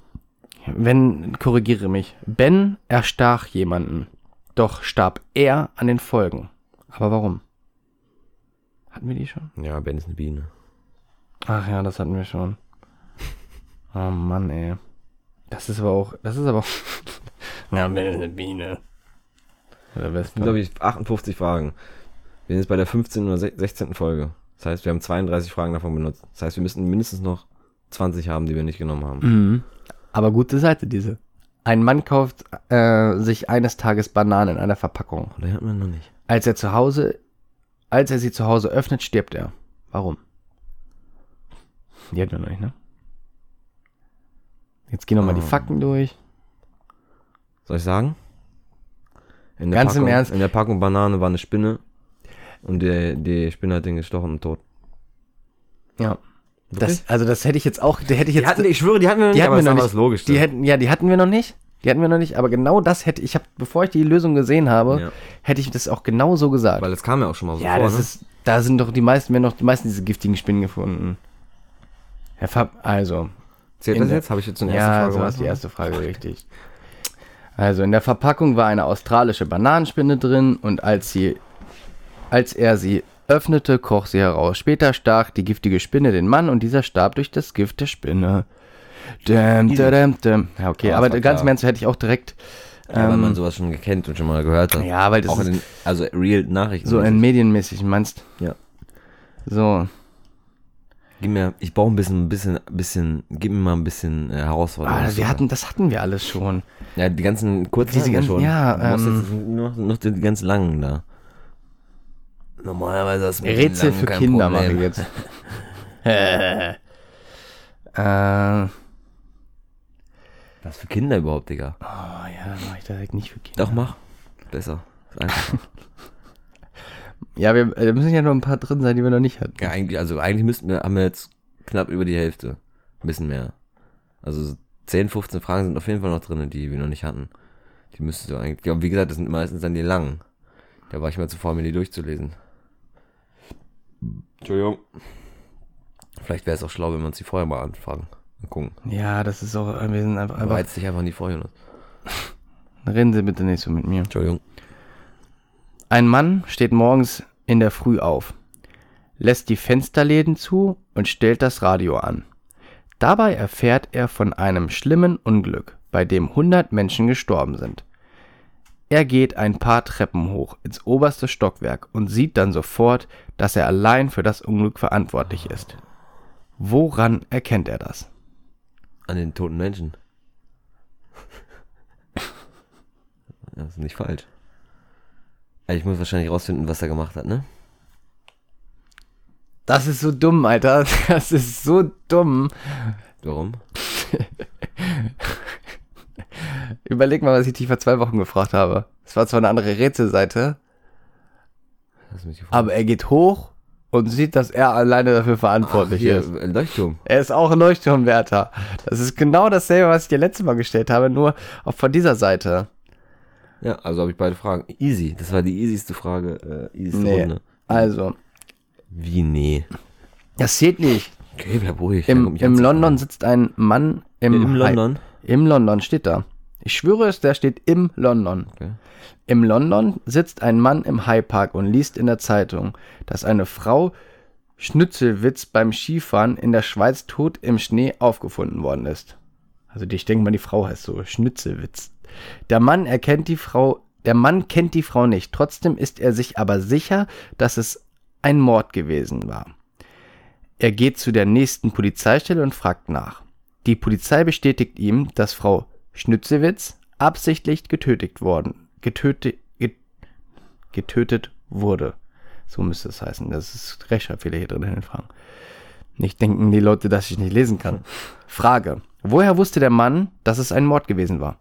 Wenn, korrigiere mich. Ben erstach jemanden, doch starb er an den Folgen. Aber warum? Hatten wir die schon? Ja, Ben ist eine Biene. Ach ja, das hatten wir schon. Oh Mann, ey. Das ist aber auch, das ist aber auch, ja, Ben ist eine Biene. Oder Das sind, glaube ich, 58 Fragen. Wir sind jetzt bei der 15. oder 16. Folge. Das heißt, wir haben 32 Fragen davon benutzt. Das heißt, wir müssten mindestens noch 20 haben, die wir nicht genommen haben. Mhm. Aber gute Seite, diese. Ein Mann kauft äh, sich eines Tages Bananen in einer Verpackung. Den hatten wir noch nicht. Als er zu Hause, als er sie zu Hause öffnet, stirbt er. Warum? Die hatten wir noch nicht, ne? Jetzt gehen nochmal mal die Ah. Fakten durch. Soll ich sagen? In Ganz im Packung, Ernst? In der Packung Banane war eine Spinne. Und die, die Spinne hat den gestochen und tot. Ja. Das, also das hätte ich jetzt auch, die hätte ich jetzt, ich schwöre, die hatten wir noch die hatten wir noch nicht. ist logisch. die hätten, ja, die hatten wir noch nicht. Die hatten wir noch nicht, aber genau das hätte ich, hab, bevor ich die Lösung gesehen habe, Ja. hätte ich das auch genau so gesagt. Weil es kam ja auch schon mal so ja, vor, das ne? ist, da sind doch die meisten, werden doch die meisten diese giftigen Spinnen gefunden. Herr Fab, also, Zählt das jetzt? Habe ich jetzt eine Ja, erste Frage so gemacht? hast die erste Frage richtig. Also in der Verpackung war eine australische Bananenspinne drin und als sie, als er sie öffnete, kroch sie heraus. Später stach die giftige Spinne den Mann und dieser starb durch das Gift der Spinne. Däm, däm, däm. Ja, okay, Aber aber war ganz im Ernst hätte ich auch direkt Ja, weil ähm, man sowas schon gekannt und schon mal gehört hat. ja, weil das auch ist in also real Nachrichten. so ein medienmäßig meinst. Ja. So, Gib mir, ich brauche ein bisschen, ein bisschen, bisschen, gib mir mal ein bisschen äh, Herausforderung. ah, wir hatten, das hatten wir alles schon. ja, die ganzen kurzen ganzen- schon. ja, Du ähm, jetzt nur noch, noch die ganz langen da. Normalerweise ist mit Rätsel für Kinder mache ich jetzt. äh, Was für Kinder überhaupt, Digga? Oh ja, mach ich direkt nicht für Kinder. Doch, mach. Besser. Ist einfacher. Ja, wir äh, müssen ja noch ein paar drin sein, die wir noch nicht hatten. ja, eigentlich, also eigentlich müssten wir, haben wir jetzt knapp über die Hälfte. Ein bisschen mehr. Also 10, 15 Fragen sind auf jeden Fall noch drin, die wir noch nicht hatten. Die müsstest du eigentlich, ja, wie gesagt, das sind meistens dann die langen. Da war ich mal zuvor, mir die durchzulesen. Entschuldigung. Vielleicht wäre es auch schlau, wenn wir uns die vorher mal anfangen. Mal gucken. Ja, das ist auch, wir sind einfach, einfach Reiz dich einfach in die Vorhinein. reden Sie bitte nicht so mit mir. Entschuldigung. Ein Mann steht morgens in der Früh auf. lässt die Fensterläden zu und stellt das Radio an. Dabei erfährt er von einem schlimmen Unglück, bei dem 100 Menschen gestorben sind. Er geht ein paar Treppen hoch ins oberste Stockwerk und sieht dann sofort, dass er allein für das Unglück verantwortlich ist. Woran erkennt er das? An den toten Menschen. das ist nicht falsch. Also Ich muss wahrscheinlich rausfinden, was er gemacht hat, ne? Das ist so dumm, Alter. Das ist so dumm. Warum? Überleg mal, was ich dich vor zwei Wochen gefragt habe. Es war zwar eine andere Rätselseite, aber er geht hoch und sieht, dass er alleine dafür verantwortlich Hier, ist. ein Leuchtturm. Er ist auch ein Leuchtturmwärter. Das ist genau dasselbe, was ich dir letztes Mal gestellt habe, nur auch von dieser Seite. Ja, also habe ich beide Fragen. Easy. Das war die easyste Frage. Äh, easyste Nee. Runde. Also, Wie, nee. das zählt nicht. Okay, bleib ruhig. Im, im. London sitzt ein Mann im, Im London? Im London steht da. Ich schwöre es, der steht im London. Okay. Im London sitzt ein Mann im Hyde Park und liest in der Zeitung, dass eine Frau Schnitzelwitz beim Skifahren in der Schweiz tot im Schnee aufgefunden worden ist. Also ich denke mal, die Frau heißt so Schnitzelwitz. Der Mann erkennt die Frau, der Mann kennt die Frau nicht. Trotzdem ist er sich aber sicher, dass es ein Mord gewesen war. Er geht zu der nächsten Polizeistelle und fragt nach. Die Polizei bestätigt ihm, dass Frau Schnützewitz absichtlich getötet worden, getötet, get, getötet wurde. So müsste es heißen. Das ist Rechtschreibfehler hier drin in den Fragen. Nicht denken die Leute, dass ich nicht lesen kann. Frage. Woher wusste der Mann, dass es ein Mord gewesen war?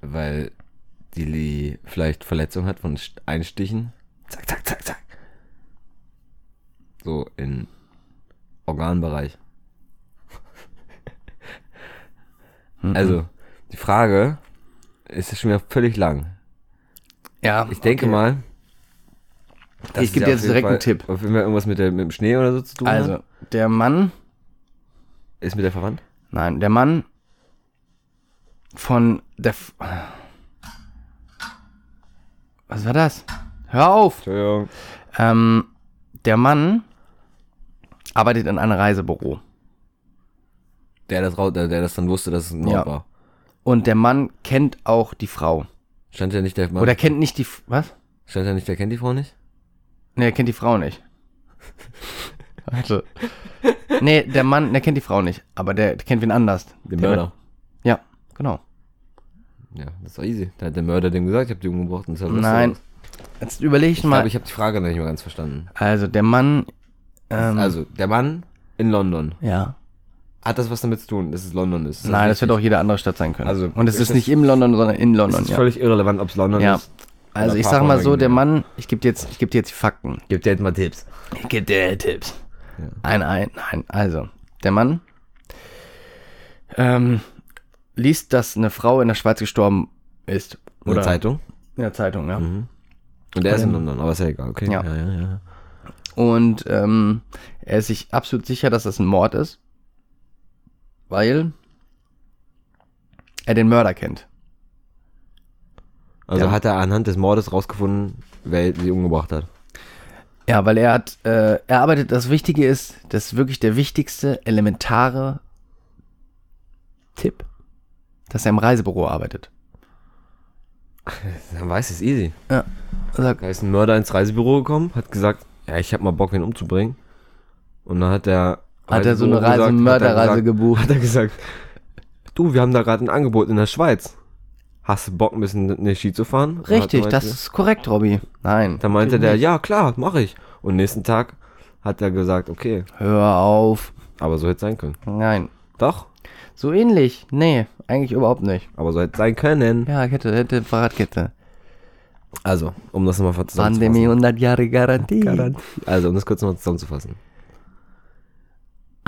Weil die vielleicht Verletzung hat von St- Einstichen. Zack, zack, zack, zack. So in Organbereich. Also, die Frage ist schon wieder völlig lang. Ja, Ich denke okay. mal. Ich geb es dir jetzt direkt einen Fall- Tipp. Auf jeden Fall irgendwas mit, der, mit dem Schnee oder so zu tun Also, hat. der Mann, Ist mit der verwandt? nein, der Mann von der. F Was war das? Hör auf! Entschuldigung. Ähm, der Mann arbeitet in einem Reisebüro. Der das, der, der das dann wusste, dass es ein Mord Ja. war. Und der Mann kennt auch die Frau. Stand ja nicht der Mann. Oder kennt nicht die. F was? Stand ja nicht, der kennt die Frau nicht? Ne, er kennt die Frau nicht. Warte. Nee, der Mann, der kennt die Frau nicht. Aber der, kennt wen anders. Den Der- Mörder. Ja, genau. Ja, das war easy. Da hat der Mörder dem gesagt, ich hab die umgebracht und deshalb Nein. Jetzt überlege ich, Ich mal. glaube, ich habe die Frage noch nicht mal ganz verstanden. also, der Mann. Ähm, Also, der Mann in London. Ja. Hat das was damit zu tun, dass es London ist? ist Nein, das wird auch jede andere Stadt sein können. Also, Und es ist ist das- nicht im London, sondern in Es London, ist ja. völlig irrelevant, ob es London Ja. ist. Also, Oder ich sag mal so, der. Mann, ich gebe dir jetzt, ich gebe dir jetzt die Fakten. Gibt dir jetzt mal Tipps. Ich gebe dir Tipps. Ja. Ein, ein, nein. Also, der Mann ähm, liest, dass eine Frau in der Schweiz gestorben ist. In der Zeitung. In der Zeitung, ja. Mhm. Und der ist in London, aber ist ja egal, okay. ja. ja, ja. ja. Und ähm, er ist sich absolut sicher, dass das ein Mord ist, weil er den Mörder kennt. Also Ja. hat er anhand des Mordes rausgefunden, wer sie umgebracht hat. Ja, weil er hat, äh, er arbeitet, das Wichtige ist, das ist wirklich der wichtigste, elementare Tipp, dass er im Reisebüro arbeitet. Dann weiß es easy. Ja. Sag, Da ist ein Mörder ins Reisebüro gekommen, hat gesagt, ja, ich habe mal Bock, ihn umzubringen. Und dann hat der Hat er so eine Reise, gesagt- Mörderreise hat er gesagt, gebucht? Hat er gesagt, du, wir haben da gerade ein Angebot in der Schweiz. Hast du Bock, ein bisschen eine Ski zu fahren? Richtig, das ist korrekt, Robby. Nein. Dann meinte der, nicht. ja, klar, mache ich. Und nächsten Tag hat er gesagt, okay, Hör auf. aber so hätte es sein können. Nein. Doch, So ähnlich. Nee, eigentlich überhaupt nicht. aber so hätte es sein können. Ja, Kette, hätte Fahrradkette. Also, um das nochmal Pandemie zusammenzufassen. 100 Jahre Garantie. Also, um das kurz nochmal zusammenzufassen.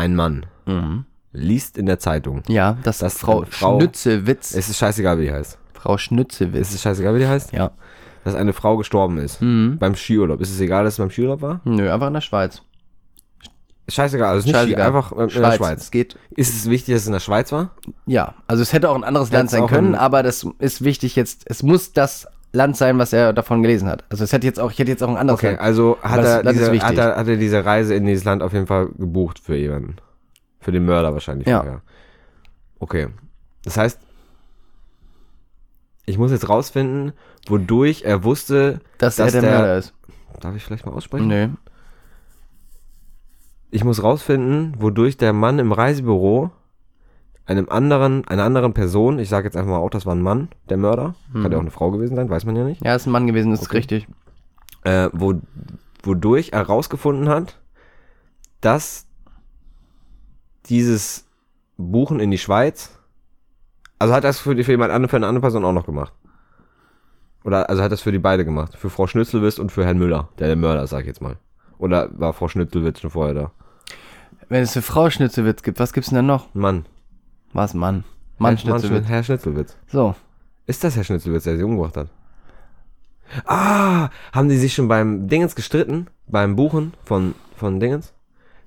Ein Mann Mhm. liest in der Zeitung. Ja, das, Das ist Frau, Frau- Schnützelwitz. Es ist scheißegal, wie die heißt. Frau Schnützelwitz. Es ist scheißegal, wie die heißt. ja. Dass eine Frau gestorben ist. Mhm. Beim Skiurlaub. Ist es egal, dass es beim Skiurlaub war? Nö, einfach in der Schweiz. Scheißegal, also nicht Ski, Scheißegal. einfach äh, in der Schweiz. Es geht. Ist es wichtig, dass es in der Schweiz war? Ja, also es hätte auch ein anderes Land Hätt's sein auch können, ein- aber das ist wichtig jetzt. Es muss das Land sein, was er davon gelesen hat. Also es hätte jetzt auch, ich hätte jetzt auch ein anderes Okay, Land. also hat das er, ist diese, hat, er, hat er diese Reise in dieses Land auf jeden Fall gebucht für jemanden. Für den Mörder wahrscheinlich. Ja. vorher. Okay. Das heißt, ich muss jetzt rausfinden, wodurch er wusste, dass, dass er der, der- Mörder ist. darf ich vielleicht mal aussprechen? Nö. Ich muss rausfinden, wodurch der Mann im Reisebüro einem anderen, einer anderen Person, ich sage jetzt einfach mal auch, das war ein Mann, der Mörder, kann ja auch eine Frau gewesen sein, weiß man ja nicht, Ja, ist ein Mann gewesen, ist Okay. richtig. äh, wo, wodurch er rausgefunden hat, dass dieses Buchen in die Schweiz, also hat er das für, die, für jemand anderen, für eine andere Person auch noch gemacht. Oder, also hat das für die beide gemacht. Für Frau Schnitzelwitz und für Herrn Müller, der der Mörder ist, sag ich jetzt mal. Oder war Frau Schnitzelwitz schon vorher da? Wenn es eine Frau Schnitzelwitz gibt, was gibt's denn da noch? Mann. Was, Mann? Mann Herr, Schnitzelwitz. Herr Schnitzelwitz. So. Ist das Herr Schnitzelwitz, der sie umgebracht hat? Ah, haben die sich schon beim Dingens gestritten? Beim Buchen von, von Dingens?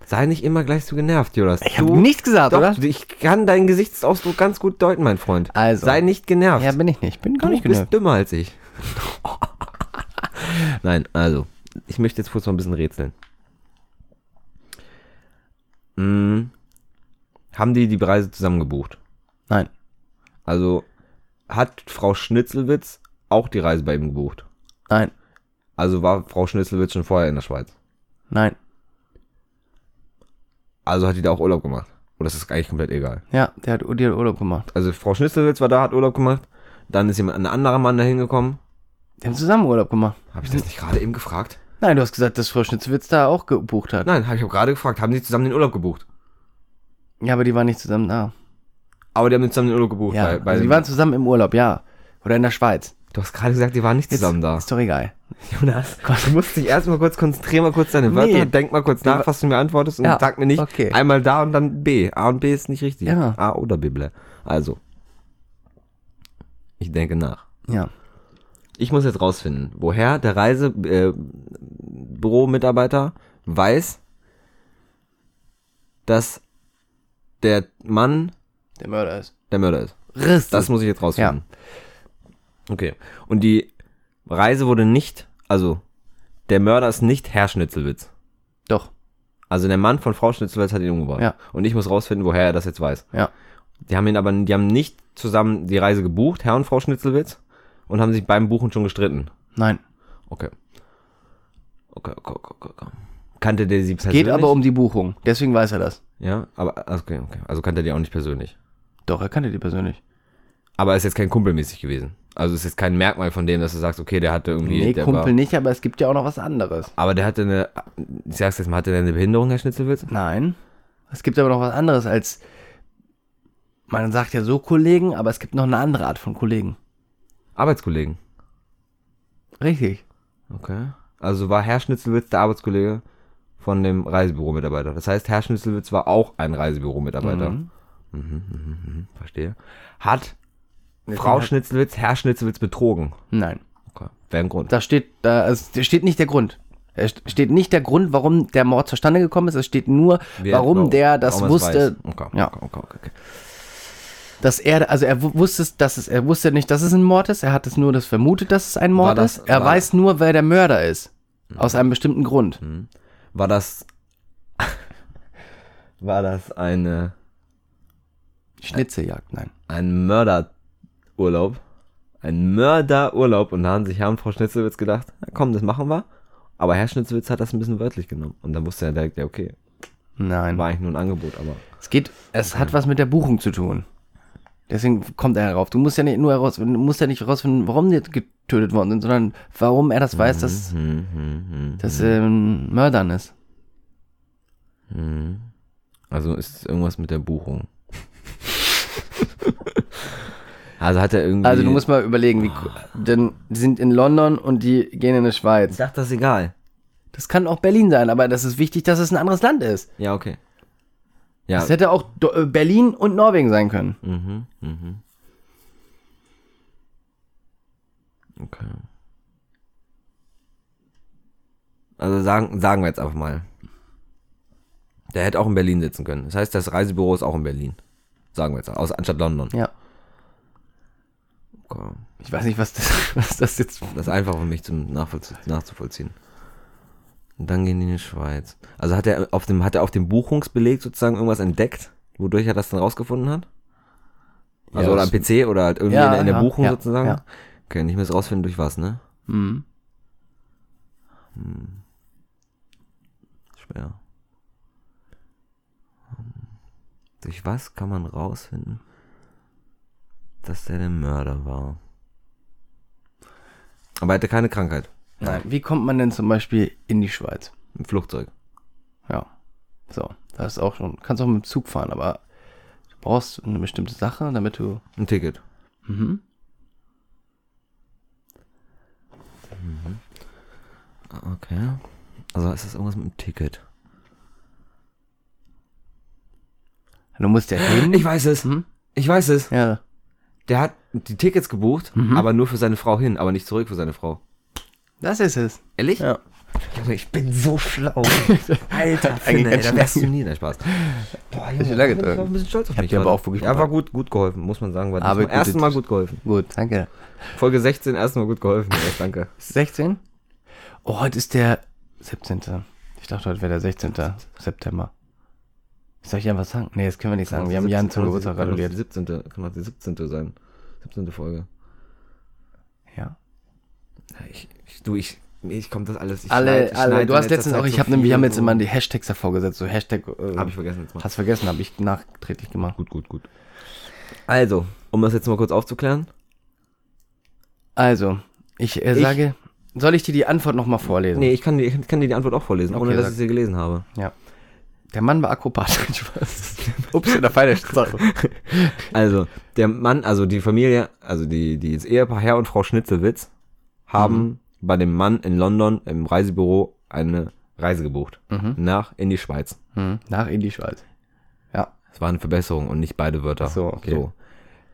Sei nicht immer gleich so genervt, Jonas. Ich habe nichts gesagt, Doch, oder? ich kann deinen Gesichtsausdruck ganz gut deuten, mein Freund. Also. Sei nicht genervt. Ja, bin ich nicht. Bin gar du nicht bist genervt. dümmer als ich. Nein, also, ich möchte jetzt kurz mal ein bisschen rätseln. Hm, haben die die Reise zusammen gebucht? Nein. Also, hat Frau Schnitzelwitz auch die Reise bei ihm gebucht? Nein. Also war Frau Schnitzelwitz schon vorher in der Schweiz? Nein. Also hat die da auch Urlaub gemacht? Oder ist das eigentlich komplett egal? Ja, der hat, die hat Urlaub gemacht. Also Frau Schnitzelwitz war da, hat Urlaub gemacht. Dann ist jemand, ein anderer Mann da hingekommen. Die haben zusammen Urlaub gemacht. Habe ich das nicht gerade eben gefragt? Nein, du hast gesagt, dass Frau Schnitzelwitz da auch gebucht hat. Nein, habe ich auch gerade gefragt. Haben die zusammen den Urlaub gebucht? Ja, aber die waren nicht zusammen da. Aber die haben zusammen den Urlaub gebucht. Ja, bei, bei also die waren zusammen im Urlaub, ja. Oder in der Schweiz. du hast gerade gesagt, die waren nicht zusammen da. Ist doch egal. Jonas, du musst dich erstmal kurz konzentrieren, mal kurz deine Wörter, Nee. denk mal kurz nach, was du mir antwortest und Ja, sag mir nicht okay. einmal da und dann B. A und B ist nicht richtig. Ja. A oder B. blä. Also, ich denke nach. Ja. Ich muss jetzt rausfinden, woher der Reisebüro-Mitarbeiter äh, weiß, dass der Mann Der Mörder ist. der Mörder ist. Riss. Das muss ich jetzt rausfinden. Okay. Und die Reise wurde nicht, also der Mörder ist nicht Herr Schnitzelwitz. Doch. Also der Mann von Frau Schnitzelwitz hat ihn umgebracht. Ja. Und ich muss rausfinden, woher er das jetzt weiß. Ja. Die haben ihn aber, die haben nicht zusammen die Reise gebucht, Herr und Frau Schnitzelwitz, und haben sich beim Buchen schon gestritten. Nein. Okay. Okay, okay, okay, okay, okay. Kannte der sie persönlich? Geht aber um die Buchung. Deswegen weiß er das. Ja, aber, okay, okay. Also kannte der auch nicht persönlich. Doch, er kannte die persönlich. Aber er ist jetzt kein kumpelmäßig gewesen. Also es ist jetzt kein Merkmal von dem, dass du sagst, okay, der hatte irgendwie, Nee, Kumpel war, nicht, aber es gibt ja auch noch was anderes. aber der hatte eine, ich sag's jetzt mal, hatte der eine Behinderung, Herr Schnitzelwitz? Nein. Es gibt aber noch was anderes als, man sagt ja so Kollegen, aber es gibt noch eine andere Art von Kollegen. Arbeitskollegen. Richtig. Okay. Also war Herr Schnitzelwitz der Arbeitskollege von dem Reisebüro-Mitarbeiter. Das heißt, Herr Schnitzelwitz war auch ein Reisebüro-Mitarbeiter. Mhm. Mhm, verstehe. Hat Deswegen Frau hat- Schnitzelwitz Herr Schnitzelwitz betrogen? Nein. Okay. Wäre ein Grund. Da steht, da, also, steht nicht der Grund. Es steht nicht der Grund, warum der Mord zustande gekommen ist. Es steht nur, Wer- warum der das warum er's wusste, weiß. Okay, Ja. okay, okay, okay, okay. dass er, also er wu- wusste, es- dass es, er wusste nicht, dass es ein Mord ist. Er hat es nur das vermutet, dass es ein Mord das- ist. Er war- weiß nur, wer der Mörder ist. Aus einem bestimmten Grund. War das. war das eine. Schnitzeljagd, nein. ein Mörderurlaub. Ein Mörderurlaub. Und da haben sich Herr und Frau Schnitzelwitz gedacht, na komm, das machen wir. Aber Herr Schnitzelwitz hat das ein bisschen wörtlich genommen. Und dann wusste er direkt, ja, okay, Nein. war eigentlich nur ein Angebot, aber. Es geht, es hat was mit der Buchung zu tun. Deswegen kommt er herauf. Du musst ja nicht nur heraus, du musst ja nicht herausfinden, warum die getötet worden sind, sondern warum er das weiß, dass Hm, hm, hm, das ähm, Mördern ist. Also ist es irgendwas mit der Buchung. also hat er irgendwie. Also du musst mal überlegen, wie, denn die sind in London und die gehen in die Ich Schweiz. dachte, das ist egal. Das kann auch Berlin sein, aber das ist wichtig, dass es ein anderes Land ist. Ja, okay. Ja. Es hätte auch äh, Berlin und Norwegen sein können. Mhm, mhm. Okay. Also sagen, sagen wir jetzt einfach mal. Der hätte auch in Berlin sitzen können. Das heißt, das Reisebüro ist auch in Berlin. Sagen wir jetzt, aus, anstatt London. Ja. Okay. Ich weiß nicht, was das, was das jetzt. Das ist einfach für mich zum Nachvollzie nachzuvollziehen. Und dann gehen die in die Schweiz. Also hat er auf dem, hat er auf dem Buchungsbeleg sozusagen irgendwas entdeckt, wodurch er das dann rausgefunden hat? Also Ja, oder am PC oder halt irgendwie Ja, in, der- in der ja, Buchung sozusagen? ja. Okay, nicht mehr rausfinden durch was, ne? Mhm. Schwer. Hm. Durch was kann man rausfinden, dass der der Mörder war? Aber er hatte keine Krankheit. Nein. Wie kommt man denn zum Beispiel in die Schweiz? Im Flugzeug. Ja. So, das ist auch schon. Kannst auch mit dem Zug fahren, aber du brauchst eine bestimmte Sache, damit du. Ein Ticket. Mhm. Ah, Okay. Also ist das irgendwas mit dem Ticket? Du musst ja hin. Ich weiß es. Hm? Ich weiß es. Ja. Der hat die Tickets gebucht, aber nur für seine Frau hin, aber nicht zurück für seine Frau. Das ist es. Ehrlich? Ja. Junge, ich bin so schlau. Alter, Finne, ey, da wärst du nie. Nein, Spaß. Boah, lange ich bin drin. ein bisschen stolz auf mich. dir aber auch wirklich Ja, war gut, gut geholfen, muss man sagen. War Aber gute ersten Mal gut geholfen. Gut, danke. Folge 16, ersten Mal gut geholfen. Ja, danke. 16? Oh, heute ist der 17. Ich dachte, heute wäre der 16. September. Soll ich einfach sagen? Nee, das können wir nicht sagen. Wir haben Jan zum Geburtstag gratuliert. 17. Kann doch die 17. sein. 17. Folge. Ja. Ja, ich, ich, du, ich, ich komm das alles. Ich Alle, schneid- alle. Du hast letztens auch, ich so habe nämlich, wir haben jetzt immer die Hashtags davor gesetzt, so Hashtag. Äh, Hab ich vergessen jetzt mal. Hast vergessen, habe ich nachträglich gemacht. Gut, gut, gut. Also, um das jetzt mal kurz aufzuklären. Also, ich, äh, Ich- sage, soll ich dir die Antwort nochmal vorlesen? Nee, ich kann, ich kann dir die Antwort auch vorlesen, ohne Okay, dass sag. ich sie gelesen habe. Ja. Der Mann war Akrobat. Ups, in der Sache. Also, der Mann, also die Familie, also die, die jetzt Ehepaar Herr und Frau Schnitzelwitz haben Mhm. Bei dem Mann in London im Reisebüro eine Reise gebucht. Mhm. Nach in die Schweiz. Hm, nach in die Schweiz. Ja. Es war eine Verbesserung und nicht beide Wörter. Ach so, okay.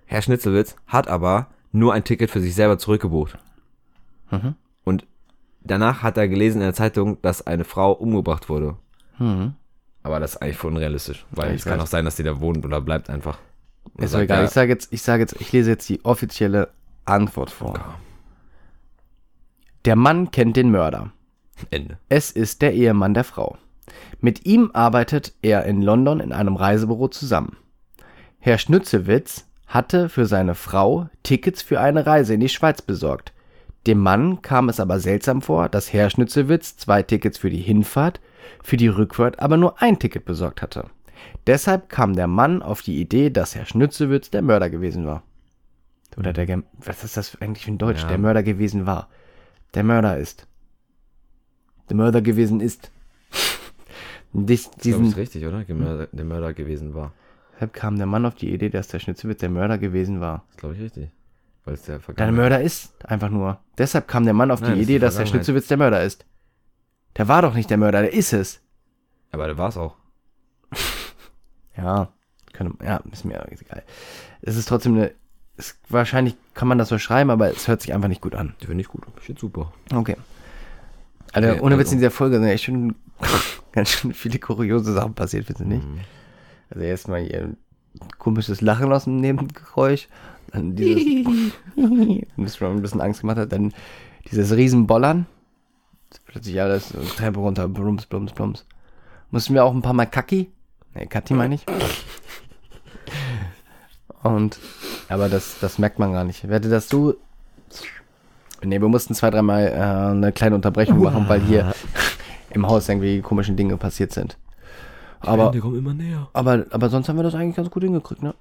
Herr Schnitzelwitz hat aber nur ein Ticket für sich selber zurückgebucht. Mhm. Und danach hat er gelesen in der Zeitung, dass eine Frau umgebracht wurde. Hm. Aber das ist eigentlich voll unrealistisch, weil Ja, es kann auch sein, dass die da wohnt oder bleibt einfach. Ist doch sagt, egal. ja, Ich sage jetzt, ich sage jetzt, ich lese jetzt die offizielle Antwort vor. Der Mann kennt den Mörder. Ende. Es ist der Ehemann der Frau. Mit ihm arbeitet er in London in einem Reisebüro zusammen. Herr Schnützewitz hatte für seine Frau Tickets für eine Reise in die Schweiz besorgt. Dem Mann kam es aber seltsam vor, dass Herr Schnützewitz zwei Tickets für die Hinfahrt, für die Rückfahrt aber nur ein Ticket besorgt hatte. Deshalb kam der Mann auf die Idee, dass Herr Schnützewitz der Mörder gewesen war. Oder der, Gem- was ist das eigentlich für ein Deutsch? Ja. Der Mörder gewesen war. Der Mörder ist. Der Mörder gewesen ist. Dies, Das ist, diesen, richtig, oder? Der Mörder, der Mörder gewesen war. deshalb kam der Mann auf die Idee, dass der Schnitzelwitz der Mörder gewesen war. Das glaube ich richtig. Weil es der Der Vergangenheit. Mörder ist einfach nur. Deshalb kam der Mann auf Nein, die das Idee, die dass der. Schnitzelwitz der Mörder ist. Der war doch nicht der Mörder, der ist es. Aber der war es auch. Ja, könnte, ja, ist mir egal. Es ist trotzdem eine. Es, wahrscheinlich kann man das so schreiben, aber es hört sich einfach nicht gut an. Finde ich gut. Ich finde super. Okay. Also, Okay, ohne Witz also- in dieser Folge sind echt schon ganz schön viele kuriose Sachen passiert, findest du nicht? Mhm. Also erstmal hier ein komisches Lachen aus dem Nebengeräusch, dann dieses, das schon ein bisschen Angst gemacht hat, dann dieses Riesenbollern, plötzlich alles Treppe runter, blums, blums, blums. Mussten wir auch ein paar Mal Kacki, ne, Katti meine ich. Und, aber das, das merkt man gar nicht. Werde das so, ne, wir mussten zwei, dreimal äh, eine kleine Unterbrechung machen, weil hier im Haus irgendwie komische Dinge passiert sind. Aber, näher. aber, aber sonst haben wir das eigentlich ganz gut hingekriegt, ne?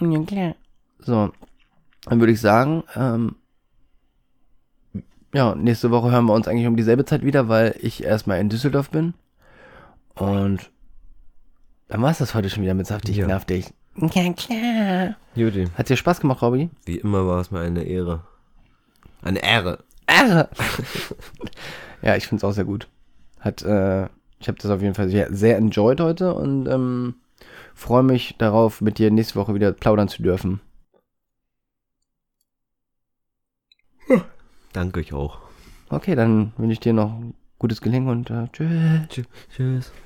Ja, klar. So, dann würde ich sagen, ähm, ja, nächste Woche hören wir uns eigentlich um dieselbe Zeit wieder, weil ich erstmal in Düsseldorf bin. Und dann war es das heute schon wieder mit saftig Ja. nerv dich. Ja, klar. Juti. Hat dir Spaß gemacht, Robby? Wie immer war es mir eine Ehre. Eine Ehre. Ehre. ja, ich finde es auch sehr gut. Hat, äh, ich habe das auf jeden Fall sehr, sehr enjoyed heute und ähm, freue mich darauf, mit dir nächste Woche wieder plaudern zu dürfen. Danke ich auch. Okay, dann wünsche ich dir noch gutes Gelingen und äh, tschüss. Tschüss. Tschüss.